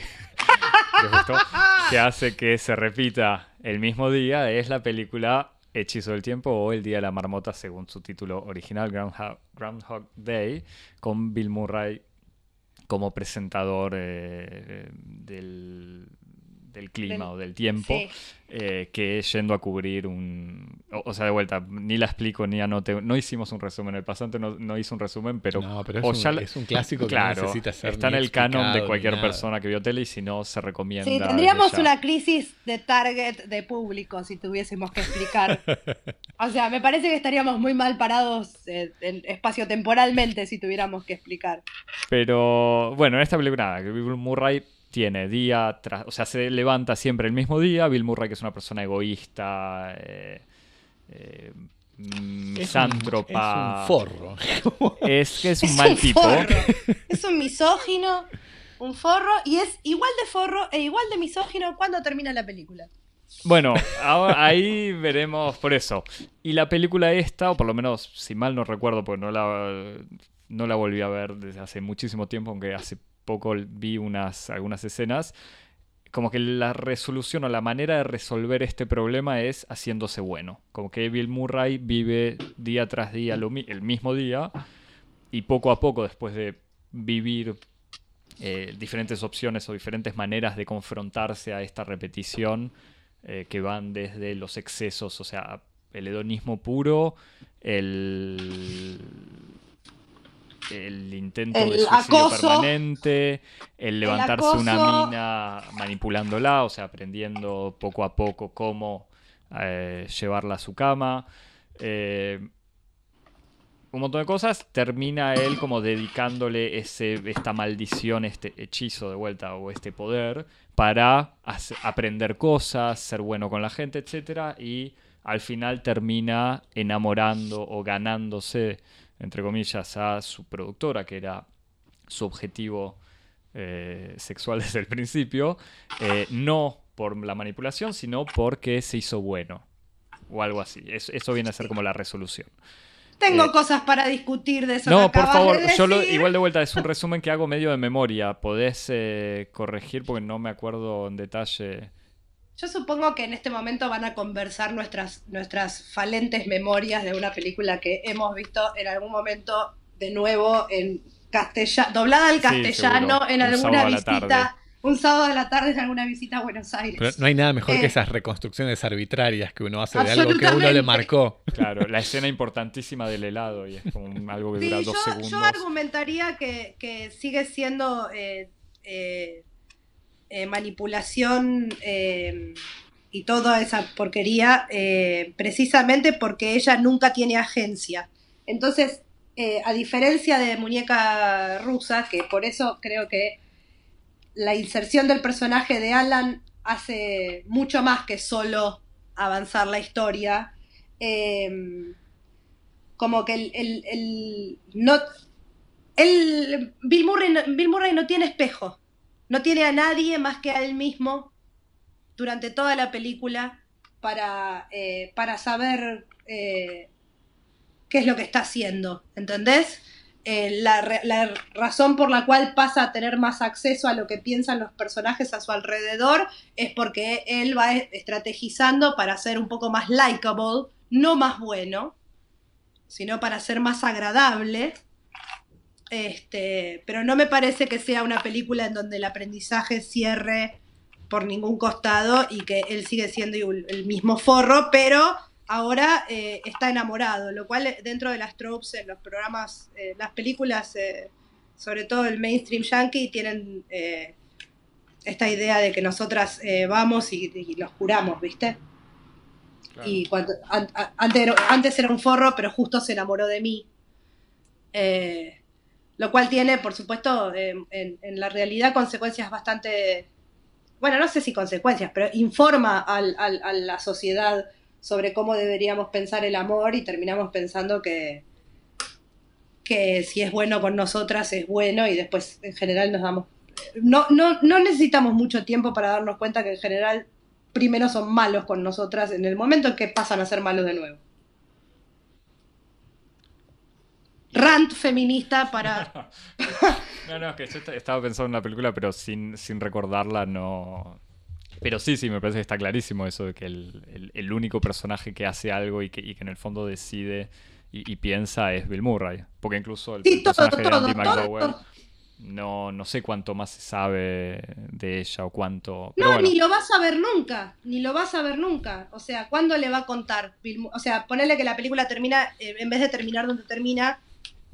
que hace que se repita el mismo día es la película Hechizo del Tiempo o El Día de la Marmota, según su título original, Groundhog, Day, con Bill Murray como presentador eh, del, del clima o del tiempo, eh, que yendo a cubrir un... O, sea, de vuelta, ni la explico ni anote. No hicimos un resumen, el pasante no, no hizo un resumen, pero... No, pero es, un, clásico que claro, necesita ser Está en el canon de cualquier persona que vio tele y si no, se recomienda. Sí, tendríamos una crisis de target de público si tuviésemos que explicar. o sea, me parece que estaríamos muy mal parados eh, espacio-temporalmente si tuviéramos que explicar. Pero bueno, en esta película, Bill Murray tiene día tras, o sea, se levanta siempre el mismo día. Bill Murray, que es una persona egoísta, eh, eh, Es un- misántropa. Es un forro. Es que es un Es mal un tipo. forro. Es un misógino, un forro, y es igual de forro e igual de misógino cuando termina la película. Bueno, ahora- ahí veremos por eso. Y la película esta, o por lo menos, si mal no recuerdo, porque no la, no la volví a ver desde hace muchísimo tiempo, aunque hace poco vi unas, algunas escenas, como que la resolución o la manera de resolver este problema es haciéndose bueno. Como que Bill Murray vive día tras día el mismo día y poco a poco, después de vivir eh, diferentes opciones o diferentes maneras de confrontarse a esta repetición, eh, que van desde los excesos, o sea, el hedonismo puro, el, el intento El de suicidio acoso. permanente, el levantarse una mina manipulándola, o sea, aprendiendo poco a poco cómo eh, llevarla a su cama. eh, un montón de cosas, termina él como dedicándole ese, esta maldición, este hechizo de vuelta o este poder para aprender cosas, ser bueno con la gente, etcétera, y al final termina enamorando o ganándose, entre comillas, a su productora, que era su objetivo eh, sexual desde el principio, eh, no por la manipulación, sino porque se hizo bueno, o algo así. Eso, eso viene a ser como la resolución. Tengo Eh, cosas para discutir de eso. No, que por favor, de yo lo- igual de vuelta es un resumen que hago medio de memoria. Podés corregir porque no me acuerdo en detalle. Yo supongo que en este momento van a conversar nuestras, nuestras falentes memorias de una película que hemos visto en algún momento de nuevo en castellano, doblada al castellano en Un alguna a visita, un sábado de la tarde en alguna visita a Buenos Aires. Pero no hay nada mejor Eh. que esas reconstrucciones arbitrarias que uno hace de algo que uno le marcó. Claro, la escena importantísima del helado y es como un- algo que Sí, dura yo, dos segundos. yo argumentaría que, que sigue siendo eh, eh, eh, manipulación eh, y toda esa porquería eh, precisamente porque ella nunca tiene agencia. Entonces, a diferencia de Muñeca Rusa, que por eso creo que la inserción del personaje de Alan hace mucho más que solo avanzar la historia. como que el, el- el- no el Bill Murray, Bill Murray no tiene espejo no tiene a nadie más que a él mismo durante toda la película para, eh, para saber eh, qué es lo que está haciendo ¿entendés? Eh, la, razón por la cual pasa a tener más acceso a lo que piensan los personajes a su alrededor es porque él va e- estrategizando para ser un poco más likable, no más bueno, sino para ser más agradable. Este, pero no me parece que sea una película en donde el aprendizaje cierre por ningún costado y que él sigue siendo el, mismo forro, pero ahora eh, está enamorado, lo cual eh, dentro de las tropes en los programas, eh, las películas, eh, sobre todo el mainstream yankee, tienen esta idea de que nosotras vamos y, y los curamos, ¿viste? Claro. Y cuando, an- antes, era, antes era un forro, pero justo se enamoró de mí. Eh, lo cual tiene, por supuesto, en, la realidad consecuencias bastante, bueno, no sé si consecuencias, pero informa al- a la sociedad sobre cómo deberíamos pensar el amor y terminamos pensando que, que si es bueno con nosotras es bueno y después en general nos damos... No, no, no necesitamos mucho tiempo para darnos cuenta que en general primero son malos con nosotras en el momento en que pasan a ser malos de nuevo. Rant feminista para... No, no, es que yo est- estaba pensando en una película, pero sin, sin recordarla, no. Pero sí, sí, me parece que está clarísimo eso de que el, el- el único personaje que hace algo y que, y que en el fondo decide y, y piensa es Bill Murray. Porque incluso el, Sí, el todo, personaje de todo, Andy todo. McDowell, no, no sé cuánto más se sabe de ella o cuánto. Pero No, bueno, ni lo vas a ver nunca, ni lo vas a ver nunca. O sea, ¿cuándo le va a contar? Bill Mu- O sea, ponerle que la película termina, eh, en vez de terminar donde termina,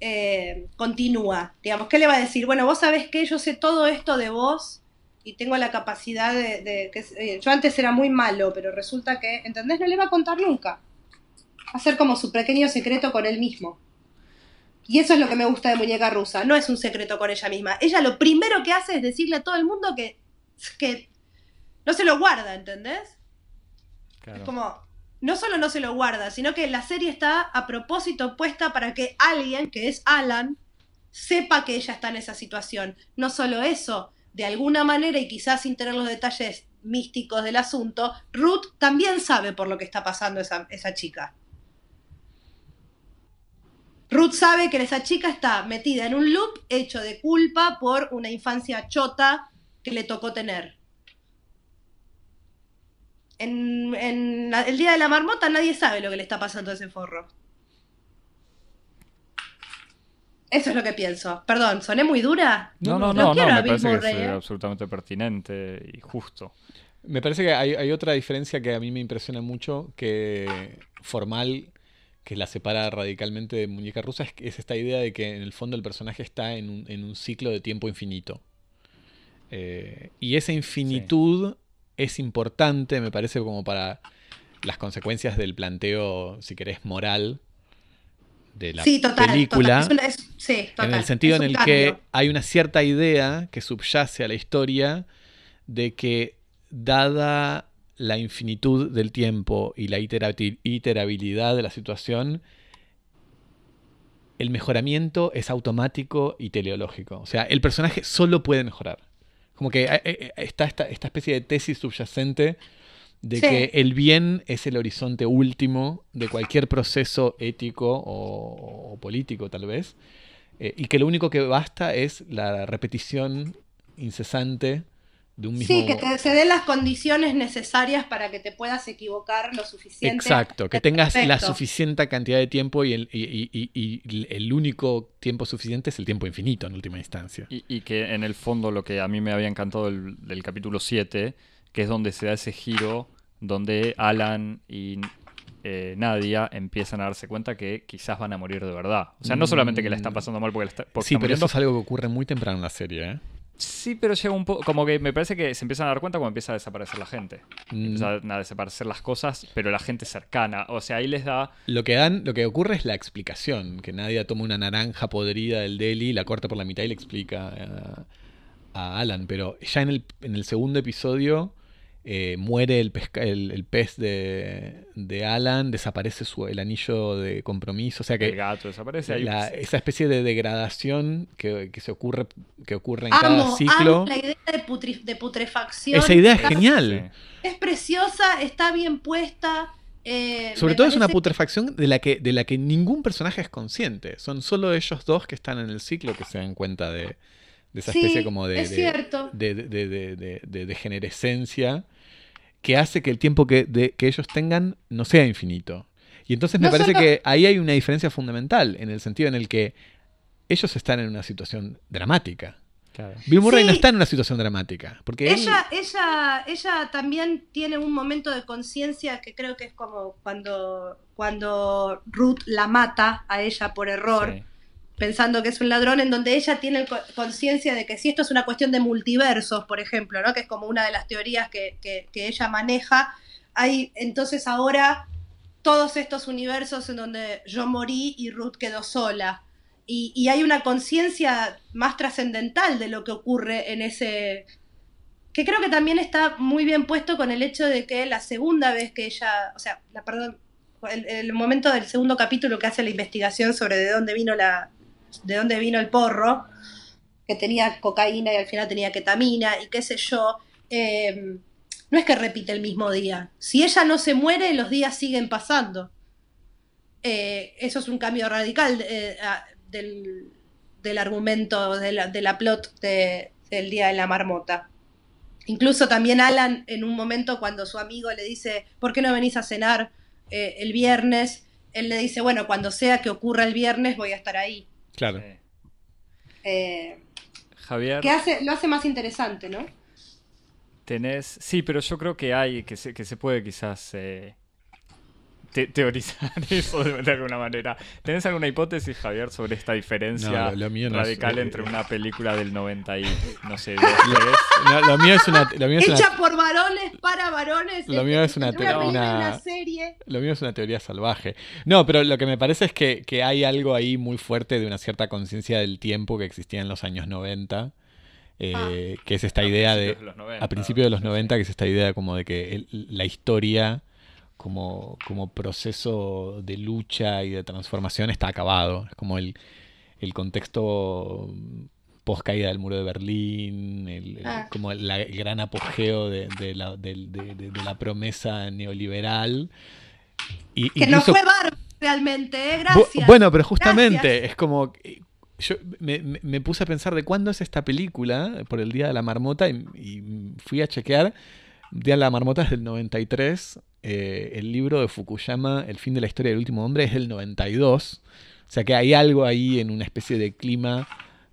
eh, continúa. Digamos, ¿qué le va a decir? Bueno, vos sabés que yo sé todo esto de vos y tengo la capacidad de... de- que, eh, yo antes era muy malo, pero resulta que, ¿entendés? No le va a contar nunca. Va a ser como su pequeño secreto con él mismo. Y eso es lo que me gusta de Muñeca Rusa. No es un secreto con ella misma. Ella lo primero que hace es decirle a todo el mundo que, que no se lo guarda, ¿entendés? claro. Es como, no solo no se lo guarda, sino que la serie está a propósito puesta para que alguien, que es Alan, sepa que ella está en esa situación. No solo eso, de alguna manera y quizás sin tener los detalles místicos del asunto, Ruth también sabe por lo que está pasando esa, esa chica. Ruth sabe que esa chica está metida en un loop hecho de culpa por una infancia chota que le tocó tener. En, el día de la marmota nadie sabe lo que le está pasando a ese forro. Eso es lo que pienso. Perdón, ¿soné muy dura? No, no, no, no, me parece que es ¿eh? absolutamente pertinente y justo. Me parece que hay, otra diferencia que a mí me impresiona mucho, que formal, que la separa radicalmente de Muñeca Rusa, es, esta idea de que en el fondo el personaje está en un, ciclo de tiempo infinito. Eh, y esa infinitud es importante, me parece, como para las consecuencias del planteo, si querés, moral de la película. en el sentido en el que hay una cierta idea que subyace a la historia de que dada la infinitud del tiempo y la iterabilidad de la situación, el mejoramiento es automático y teleológico. O sea, el personaje solo puede mejorar. Como que eh, eh, está esta, especie de tesis subyacente de que el bien es el horizonte último de cualquier proceso ético o, político, tal vez, eh, y que lo único que basta es la repetición incesante de un mismo... Sí, que se den las condiciones necesarias para que te puedas equivocar lo suficiente. Exacto, que tengas la suficiente cantidad de tiempo y el, y, el, único tiempo suficiente es el tiempo infinito en última instancia. Y, que en el fondo lo que a mí me había encantado del, capítulo 7, que es donde se da ese giro, donde Alan y eh, Nadia empiezan a darse cuenta que quizás van a morir de verdad. O sea, no solamente que la están mm. pasando mal porque la está, Sí, pero eso es algo que ocurre muy temprano en la serie, ¿eh? Sí, pero llega un poco. Como que me parece que se empiezan a dar cuenta cuando empieza a desaparecer la gente. Mm. Empiezan a desaparecer las cosas, pero la gente cercana. O sea, ahí les da. Lo que dan, lo que ocurre es la explicación. Que Nadia toma una naranja podrida del deli, la corta por la mitad y le explica a, a Alan. Pero ya en el, en el segundo episodio eh, muere el, el, pez de, Alan, desaparece su, el anillo de compromiso, o sea que el gato desaparece. esa especie de degradación que, se ocurre, que ocurre en cada ciclo. la idea de, putrefacción. Esa idea es genial. Es preciosa, está bien puesta. Eh, Sobre todo es una putrefacción de la, que, de la que ningún personaje es consciente. Son solo ellos dos que están en el ciclo que se dan cuenta de, esa especie como de, de, de, de, degenerescencia que hace que el tiempo que, que ellos tengan no sea infinito. Y entonces me parece que ahí hay una diferencia fundamental, en el sentido en el que ellos están en una situación dramática. Bill Murray no está en una situación dramática. Porque ella, ella, ella también tiene un momento de conciencia que creo que es como cuando, cuando Ruth la mata a ella por error pensando que es un ladrón, en donde ella tiene conciencia de que si esto es una cuestión de multiversos, por ejemplo, ¿no? que es como una de las teorías que, ella maneja, hay entonces ahora todos estos universos en donde yo morí y Ruth quedó sola. Y, hay una conciencia más trascendental de lo que ocurre en ese... que creo que también está muy bien puesto con el hecho de que la segunda vez que ella, o sea, perdón, el momento del segundo capítulo que hace la investigación sobre de dónde vino la, de dónde vino el porro, que tenía cocaína y al final tenía ketamina y qué sé yo. Em, no es que repite el mismo día. Si ella no se muere, los días siguen pasando. Eh, eso es un cambio radical eh, del, argumento, de la, plot del Día de la Marmota. Incluso también Alan, en un momento cuando su amigo le dice, ¿por qué no venís a cenar eh, el viernes? Él le dice, bueno, cuando sea que ocurra el viernes voy a estar ahí. Claro. Eh, Javier. Que hace, lo hace más interesante, ¿no? Tenés. Sí, pero yo creo que hay, que se, que se puede quizás eh, teorizar eso de, alguna manera. ¿Tenés alguna hipótesis, Javier, sobre esta diferencia radical entre una película del 90 y no sé, lo mío es una. Hecha por varones para varones. Lo mío es una, una, serie. Lo mío es una teoría salvaje. No, pero lo que me parece es que, que hay algo ahí muy fuerte de una cierta conciencia del tiempo que existía en los años 90. Eh, ah. que es esta idea de, a principios de los 90, que es esta idea como de que la historia como, como proceso de lucha y de transformación está acabado. Es como el, el contexto post caída del muro de Berlín, el, Ah. como el, la- el gran apogeo de, de la, del- de- de- de la promesa neoliberal. Y, Que no fue bárbaro realmente, ¿eh? Gracias. Bueno, pero justamente Gracias. es como. Yo me, me- me puse a pensar de cuándo es esta película por el Día de la Marmota y, y fui a chequear. Día de la Marmota es del 93. Eh, el libro de Fukuyama, El fin de la historia del último hombre, es del 92. O sea que hay algo ahí en una especie de clima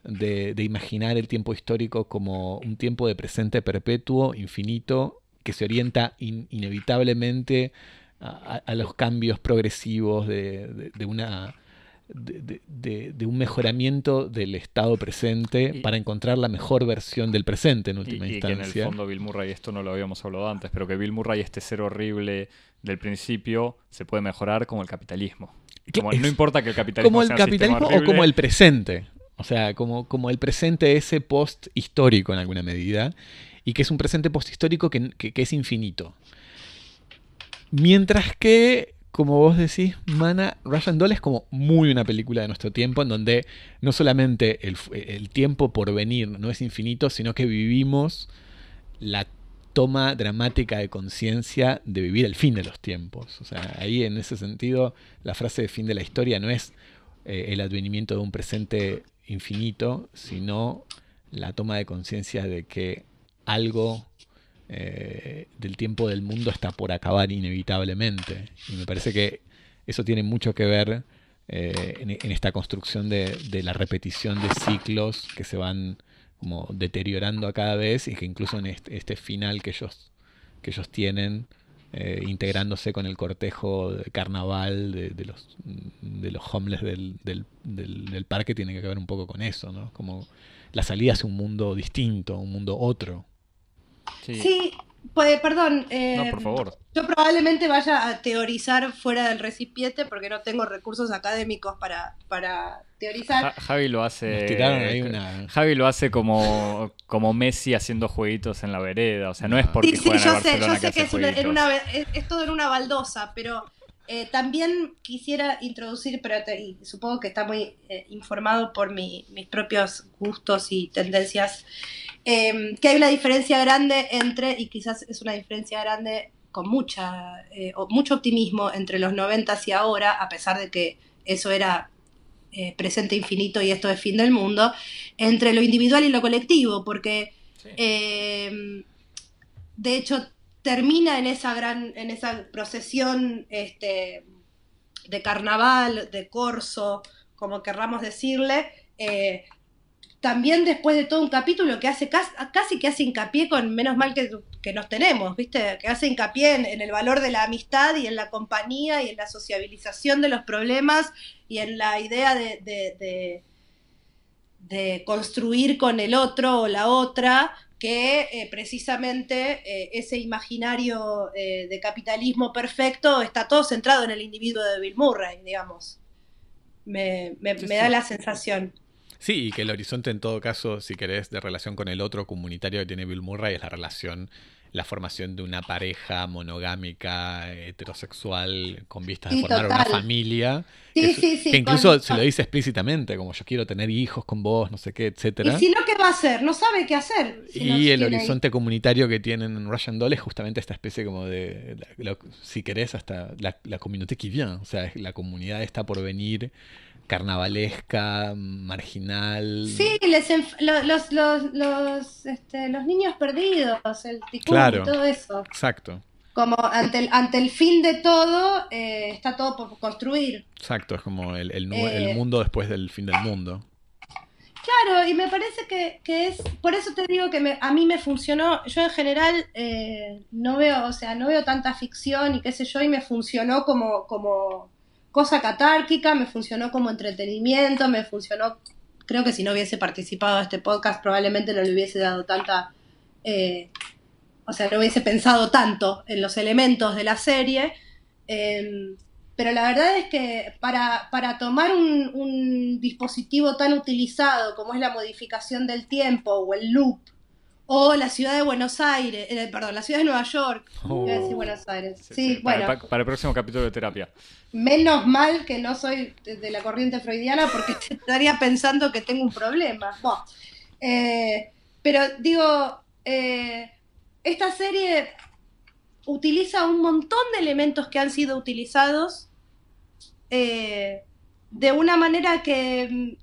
de, imaginar el tiempo histórico como un tiempo de presente perpetuo, infinito, que se orienta in- inevitablemente a, los cambios progresivos de una de, de- un mejoramiento del estado presente Y- para encontrar la mejor versión del presente en Y, última y que en el instancia. fondo Bill Murray, esto no lo habíamos hablado antes, pero que Bill Murray, este ser horrible del principio, se puede mejorar como el capitalismo. Como, Es no importa que el capitalismo como el sea capitalismo o como el presente. O sea, como, como el presente ese post histórico en alguna medida. Y que es un presente post histórico que, que- que es infinito. Mientras que, como vos decís, Mana, Russian Doll es como muy una película de nuestro tiempo, en donde no solamente el, fu- el tiempo por venir no es infinito, sino que vivimos la toma dramática de conciencia de vivir el fin de los tiempos. O sea, ahí en ese sentido, la frase de fin de la historia no es eh, el advenimiento de un presente infinito, sino la toma de conciencia de que algo eh, del tiempo del mundo está por acabar inevitablemente. Y me parece que eso tiene mucho que ver eh, en, esta construcción de, la repetición de ciclos que se van como deteriorando a cada vez y que incluso en este, final que ellos, que ellos tienen, eh, integrándose con el cortejo de carnaval de, de los, de los homeless del, del, del- del parque, tiene que ver un poco con eso, ¿no? Como la salida hacia un mundo distinto, un mundo otro. Sí. Sí, pues, perdón. eh, No, por favor. Yo probablemente vaya a teorizar fuera del recipiente porque no tengo recursos académicos para, para teorizar. Ja- Javi lo hace. Nos tiraron ahí una... Javi lo hace como, como Messi haciendo jueguitos en la vereda. O sea, no es No. porque Sí, sí, yo sé, yo sé que es, una- en jueguitos. una, es, es todo en una baldosa, pero eh, también quisiera introducir, pero te- y supongo que está muy eh, informado por mi- mis propios gustos y tendencias, eh, que hay una diferencia grande entre, y quizás es una diferencia grande con mucha, eh, mucho optimismo entre los 90 y ahora, a pesar de que eso era eh, presente infinito y esto es fin del mundo, entre lo individual y lo colectivo, porque Sí. eh, de hecho termina en esa gran, en esa procesión este, de carnaval, de corso, como querramos decirle, eh, también después de todo un capítulo que hace casi, casi que hace hincapié con menos mal que, que nos tenemos, ¿viste? Que hace hincapié en, en el valor de la amistad y en la compañía y en la sociabilización de los problemas y en la idea de, de- de- de construir con el otro o la otra que eh, precisamente eh, ese imaginario eh, de capitalismo perfecto está todo centrado en el individuo de Bill Murray, digamos. Me, da la sensación. Sí, y que el horizonte en todo caso, si querés, de relación con el otro comunitario que tiene Bill Murray es la relación, la formación de una pareja monogámica, heterosexual, con vistas de Sí, formar una total. familia. Sí, que, sí, sí. que incluso con- se lo dice explícitamente, como yo quiero tener hijos con vos, no sé qué, etcétera. Y si no, ¿qué va a hacer? No sabe qué hacer. si Y el horizonte comunitario que tienen en Russian Doll es justamente esta especie como de, la- la- si querés, hasta la, la communauté qui vient, o sea, la comunidad está por venir, carnavalesca, marginal. Sí, les enf- lo- los, los, los, este, los niños perdidos, el ticún Claro. y todo eso. Exacto, Como ante el, ante el fin de todo, eh, está todo por construir. exacto, es como el, el Eh. el mundo después del fin del mundo. Claro, y me parece que, que es, por eso te digo que me- a mí me funcionó, yo en general eh, no veo, o sea, no veo tanta ficción y qué sé yo, y me funcionó como, como cosa catárquica, me funcionó como entretenimiento, me funcionó, creo que si no hubiese participado de este podcast probablemente no le hubiese dado tanta, eh, o sea, no hubiese pensado tanto en los elementos de la serie. eh, pero la verdad es que para, para tomar un, un dispositivo tan utilizado como es la modificación del tiempo o el loop O la ciudad de Buenos Aires, eh, perdón, la ciudad de Nueva York. Oh. Iba a decir Buenos Aires. Sí, Sí, sí, bueno. Para, el próximo capítulo de terapia. Menos mal que no soy de la corriente freudiana porque estaría pensando que tengo un problema. Eh, pero digo, eh, esta serie utiliza un montón de elementos que han sido utilizados de una manera que,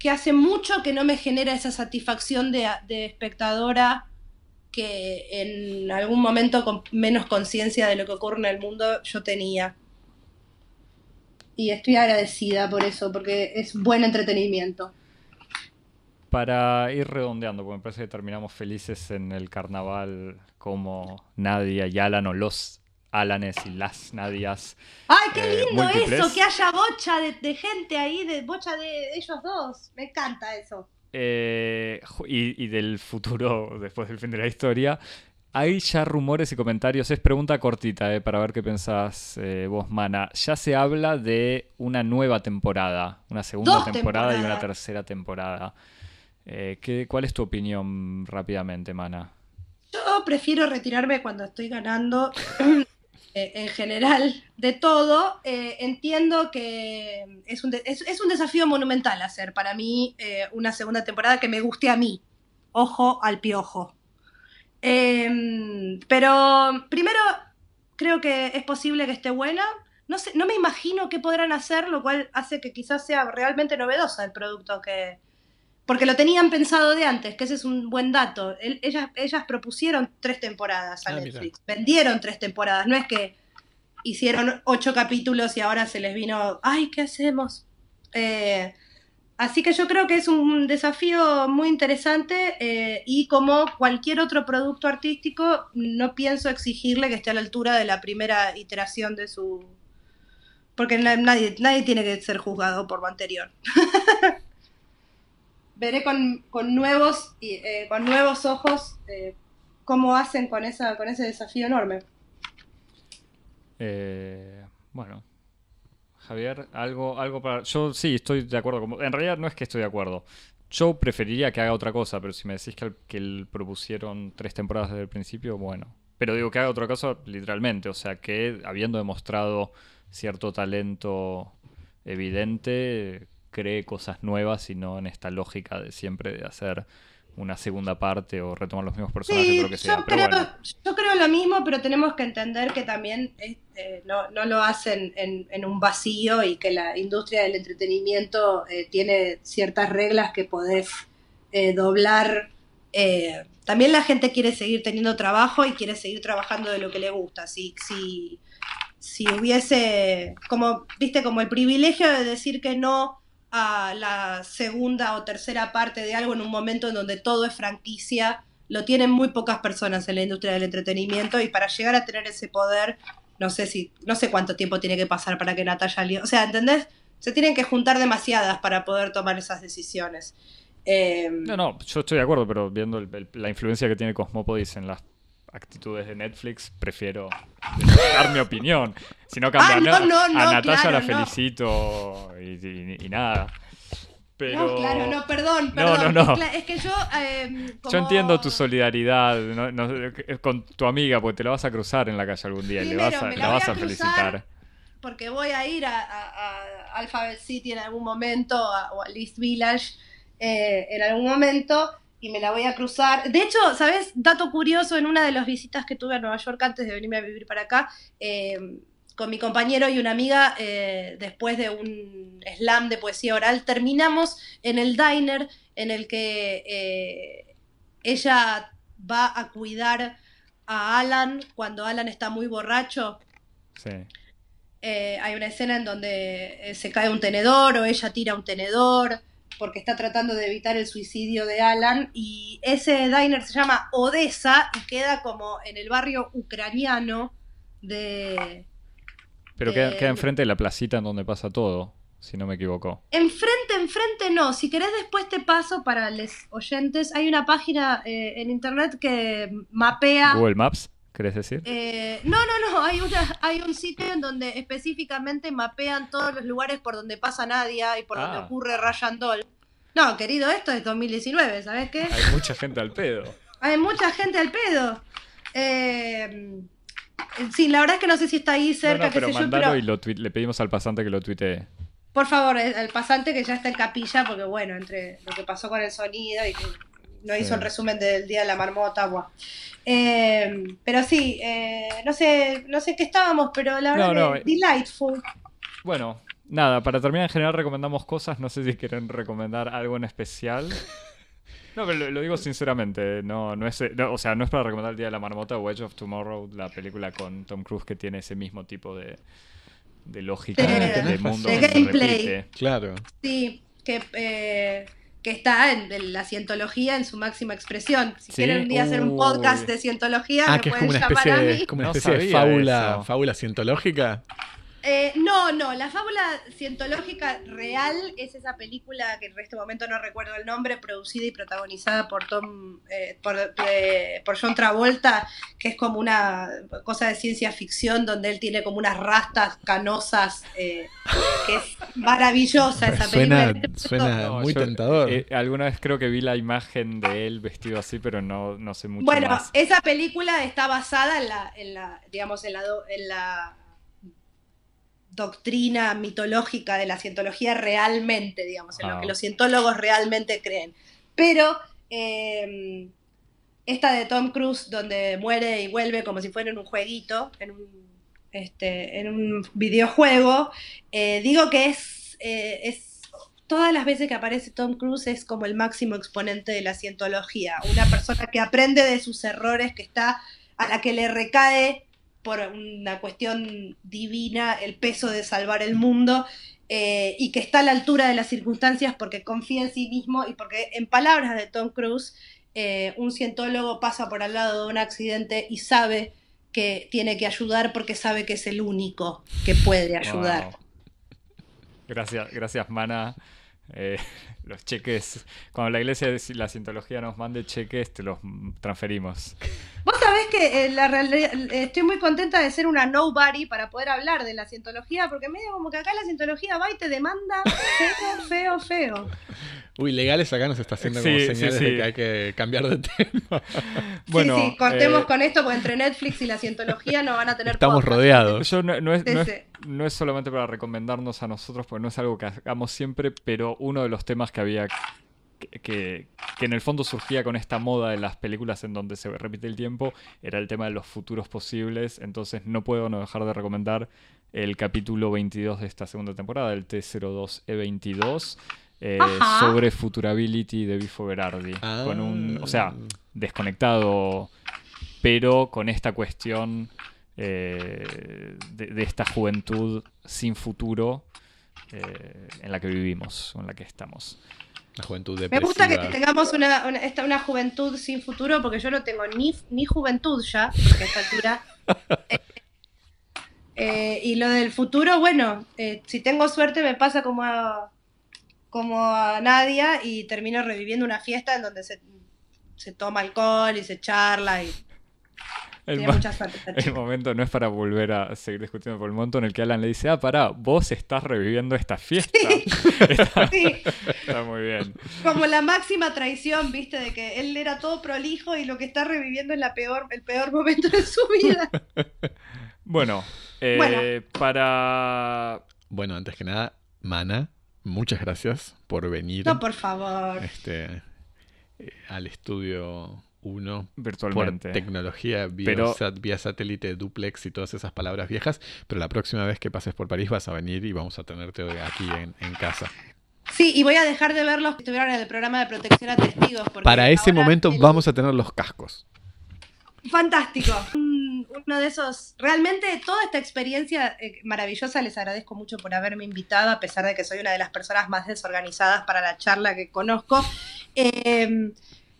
que hace mucho que no me genera esa satisfacción de, espectadora que en algún momento con menos conciencia de lo que ocurre en el mundo yo tenía. Y estoy agradecida por eso, porque es buen entretenimiento. Para ir redondeando, porque me parece que terminamos felices en el carnaval como Nadia y Alan o los Alanes y las Nadias. ¡Ay, qué Eh, lindo múltiples. eso! Que haya bocha de, de gente ahí, de bocha de ellos dos. Me encanta eso. eh, y, y del futuro después del fin de la historia. Hay ya rumores y comentarios, es pregunta cortita eh, para ver qué pensás vos, Mana. Ya se habla de una nueva temporada, una segunda temporada y una tercera temporada. ¿qué- ¿Cuál es tu opinión rápidamente, Mana? Yo prefiero retirarme cuando estoy ganando, eh, en general, de todo. Eh, entiendo que es un, es un desafío monumental hacer para mí eh, una segunda temporada que me guste a mí. Ojo al piojo. Em, pero primero, creo que es posible que esté buena. No, sé, no me imagino qué podrán hacer, lo cual hace que quizás sea realmente novedosa el producto que, porque lo tenían pensado de antes, que ese es un buen dato. El- ellas, ellas propusieron tres temporadas a Ah, mira. Netflix, vendieron tres temporadas, no es que hicieron ocho capítulos y ahora se les vino, ay, ¿qué hacemos? Eh, así que yo creo que es un desafío muy interesante eh, y como cualquier otro producto artístico, no pienso exigirle que esté a la altura de la primera iteración de su... Porque na- nadie, nadie tiene que ser juzgado por lo anterior veré con, con nuevos eh, con nuevos ojos eh, cómo hacen con esa con ese desafío enorme. Eh, bueno, Javier, algo, algo para. Yo sí estoy de acuerdo. En realidad no es que estoy de acuerdo. Yo preferiría que haga otra cosa, pero si me decís que, el- que propusieron tres temporadas desde el principio, bueno. Pero digo que haga otra cosa literalmente, o sea que habiendo demostrado cierto talento evidente, cree cosas nuevas y no en esta lógica de siempre de hacer una segunda parte o retomar los mismos personajes Sí, o lo que sea. yo Pero creo, bueno, yo creo lo mismo, pero tenemos que entender que también este, no, no lo hacen en, en un vacío y que la industria del entretenimiento eh, tiene ciertas reglas que podés eh, doblar. eh, también la gente quiere seguir teniendo trabajo y quiere seguir trabajando de lo que le gusta. Si, si, si hubiese, como, viste, como el privilegio de decir que no a la segunda o tercera parte de algo en un momento en donde todo es franquicia, lo tienen muy pocas personas en la industria del entretenimiento y para llegar a tener ese poder, no sé si, no sé cuánto tiempo tiene que pasar para que Natalia o sea, ¿entendés? Se tienen que juntar demasiadas para poder tomar esas decisiones. Eh, No, no, yo estoy de acuerdo, pero viendo la influencia que tiene Cosmópodis en las actitudes de Netflix, prefiero dar mi opinión. Si no cambia Ah, no, no, a no, Natalia claro, la no. felicito y, y- y nada. Pero No, claro, no, perdón, No, perdón. no, no. Es, cla- es que yo... eh, yo entiendo tu solidaridad no- no- con tu amiga, porque te la vas a cruzar en la calle algún día y le vas a, me la vas a felicitar. porque voy a ir a, Alphabet City en algún momento a- o a East Village eh, en algún momento y me la voy a cruzar. De hecho, ¿sabes? Dato curioso, en una de las visitas que tuve a Nueva York antes de venirme a vivir para acá, eh, con mi compañero y una amiga, eh, después de un slam de poesía oral, terminamos en el diner en el que eh, ella va a cuidar a Alan cuando Alan está muy borracho. Sí. Eh, hay una escena en donde se cae un tenedor o ella tira un tenedor porque está tratando de evitar el suicidio de Alan y ese diner se llama Odessa y queda como en el barrio ucraniano de Pero queda, Eh, queda enfrente de la placita en donde pasa todo, si no me equivoco. enfrente enfrente no. Si querés después te paso para los oyentes. Hay una página eh, en internet que mapea Google Maps, ¿querés decir? Eh, no, no, no, hay, una, hay un sitio en donde específicamente mapean todos los lugares por donde pasa Nadia y por donde Ah. ocurre Ryan Doll. No, querido, esto es 2019, ¿sabes qué? Hay mucha gente al pedo. Hay mucha gente al pedo. Eh, sí, la verdad es que no sé si está ahí cerca, No, pero sé yo, mandalo pero y lo le pedimos al pasante que lo tuitee. por favor, el pasante que ya está en capilla, porque bueno, entre lo que pasó con el sonido y que no Sí. hizo el resumen del día de la marmota, buah. Eh, pero sí, eh, no sé, no sé qué estábamos, pero la verdad No, no, que eh. delightful. Bueno, nada, para terminar en general recomendamos cosas, no sé si quieren recomendar algo en especial. No, pero lo, lo digo sinceramente, no, no es, no, o sea, no es para recomendar el Día de la Marmota o Edge of Tomorrow, la película con Tom Cruise que tiene ese mismo tipo de, de lógica De- de, mundo de se gameplay. repite. Claro. Sí, que, eh, que está en, en la cientología en su máxima expresión. Si Sí, quieren un día hacer un podcast de cientología, Ah, me que es pueden como una llamar especie, a de, mí. como una No especie de fábula, fábula cientológica. Eh, no, no, la fábula cientológica real es esa película que en este momento no recuerdo el nombre, producida y protagonizada por Tom, eh, por, eh, por John Travolta, que es como una cosa de ciencia ficción donde él tiene como unas rastas canosas, eh, que es maravillosa esa Suena, película. suena No, muy yo, tentador. eh, alguna vez creo que vi la imagen de él vestido así, pero no, no sé mucho Bueno, más. esa película está basada en la, en la digamos, en la, do- en la doctrina mitológica de la cientología realmente, digamos, en Ah. lo que los cientólogos realmente creen. Pero eh, esta de Tom Cruise, donde muere y vuelve como si fuera en un jueguito, en un, este, en un videojuego, eh, digo que es, eh, es todas las veces que aparece Tom Cruise es como el máximo exponente de la cientología, una persona que aprende de sus errores, que está a la que le recae por una cuestión divina el peso de salvar el mundo eh, y que está a la altura de las circunstancias porque confía en sí mismo y porque en palabras de Tom Cruise eh, un cientólogo pasa por al lado de un accidente y sabe que tiene que ayudar porque sabe que es el único que puede ayudar. Gracias, gracias, Mana. Eh, los cheques, cuando la iglesia de la cientología nos mande cheques, te los transferimos. Vos sabés que eh, la realidad- estoy muy contenta de ser una nobody para poder hablar de la cientología, porque medio como que acá la cientología va y te demanda feo, feo, feo. Uy, legales acá nos está haciendo como Sí, sí, señales sí. de que hay que cambiar de tema. Bueno, sí, sí, cortemos eh, con esto, porque entre Netflix y la cientología no van a tener Estamos podcast. rodeados. Yo no, no es, no, es, no es solamente para recomendarnos a nosotros, porque no es algo que hagamos siempre, pero uno de los temas que había que, que, que en el fondo surgía con esta moda de las películas en donde se repite el tiempo era el tema de los futuros posibles. Entonces no puedo no dejar de recomendar el capítulo 22 de esta segunda temporada, el T02E22. eh, Ajá. sobre Futurability de Bifo Berardi. Ah. Con un, o sea, desconectado, pero con esta cuestión eh, de, de esta juventud sin futuro eh, en la que vivimos, en la que estamos. La juventud Me depresiva. gusta que tengamos una, una, esta- una juventud sin futuro, porque yo no tengo ni, ni juventud ya, porque a esta altura. Eh, eh, y lo del futuro, bueno, eh, si tengo suerte me pasa como a, como a Nadia y termino reviviendo una fiesta en donde se, se toma alcohol y se charla y El, tiene mo- mucha suerte. esta el chica. momento no es para volver a seguir discutiendo por el momento en el que Alan le dice, ah, pará, vos estás reviviendo esta fiesta. está, Sí, está muy bien. como la máxima traición, viste, de que él era todo prolijo y lo que está reviviendo es la peor, el peor momento de su vida. Bueno, eh, Bueno. para... Bueno, antes que nada, Mana, muchas gracias por venir No, por favor. este, eh, al estudio 1 por Virtualmente. tecnología vía, Pero- sat- vía satélite, duplex y todas esas palabras viejas. Pero la próxima vez que pases por París vas a venir y vamos a tenerte aquí en, en casa. Sí, y voy a dejar de ver los que estuvieron en el programa de protección a testigos. porque Para ese momento el- vamos a tener los cascos. Fantástico. Un- Uno de esos. Realmente toda esta experiencia eh, maravillosa, les agradezco mucho por haberme invitado, a pesar de que soy una de las personas más desorganizadas para la charla que conozco. Eh,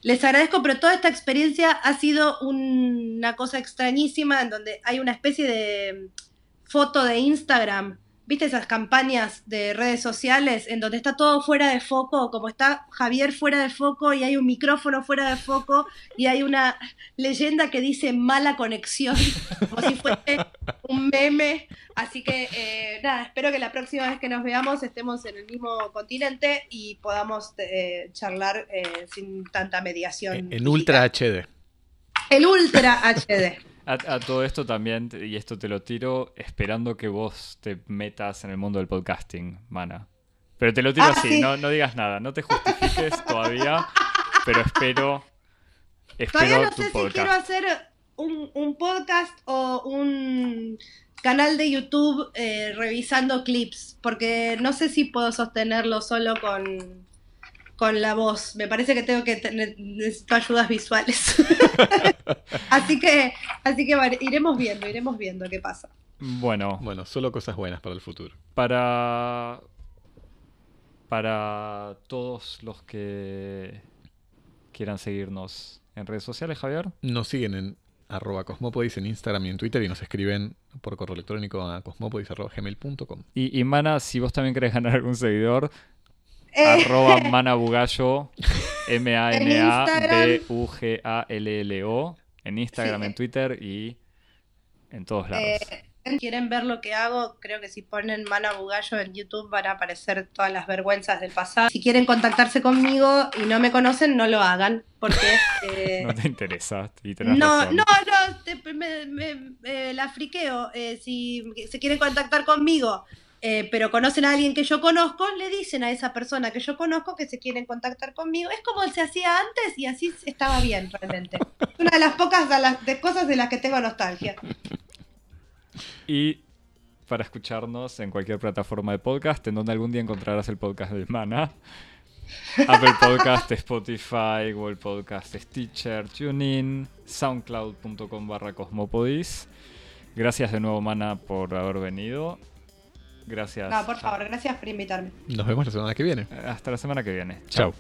les agradezco, pero toda esta experiencia ha sido un- una cosa extrañísima en donde hay una especie de foto de Instagram ¿viste esas campañas de redes sociales en donde está todo fuera de foco, como está Javier fuera de foco y hay un micrófono fuera de foco y hay una leyenda que dice mala conexión, como si fuese un meme? Así que eh, nada, espero que la próxima vez que nos veamos estemos en el mismo continente y podamos eh, charlar eh, sin tanta mediación. En, en. Ultra HD. El Ultra HD. A, a todo esto también, y esto te lo tiro, esperando que vos te metas en el mundo del podcasting, mana. Pero te lo tiro Ah, así, sí. no, no digas nada, no te justifiques todavía, pero espero, Todavía espero no tu sé si quiero podcast. hacer un, un podcast o un canal de YouTube eh, revisando clips, porque no sé si puedo sostenerlo solo con, con la voz. Me parece que tengo que tener, necesito ayudas visuales. así que, así que vale, iremos viendo, iremos viendo qué pasa. Bueno, Bueno, solo cosas buenas para el futuro. para, para todos los que quieran seguirnos en redes sociales, Javier. Nos siguen en arroba cosmopodis en Instagram y en Twitter y nos escriben por correo electrónico a cosmopodis.gmail.com. Y, y Mana, si vos también querés ganar algún seguidor, arroba manabugallo, M-A-N-A-B-U-G-A-L-L-O, en Instagram, Sí. en Twitter y en todos lados. Eh, quieren ver lo que hago, creo que si ponen Mana Bugallo en YouTube van a aparecer todas las vergüenzas del pasado. Si quieren contactarse conmigo y no me conocen, no lo hagan, porque... eh, no te interesa y tenés no, razón. no, no, te- me, me- eh, la friqueo. Eh, si se quieren contactar conmigo, eh, pero conocen a alguien que yo conozco, le dicen a esa persona que yo conozco que se quieren contactar conmigo. Es como se hacía antes y así estaba bien realmente. Es una de las pocas de las, de cosas de las que tengo nostalgia. Y para escucharnos en cualquier plataforma de podcast, en donde algún día encontrarás el podcast de Mana. Apple Podcast, Spotify, Google Podcast, Stitcher, TuneIn, soundcloud.com barra cosmopodis. Gracias de nuevo, Mana, por haber venido. Gracias. No, por favor, gracias por invitarme. Nos vemos la semana que viene. Hasta la semana que viene. Chao.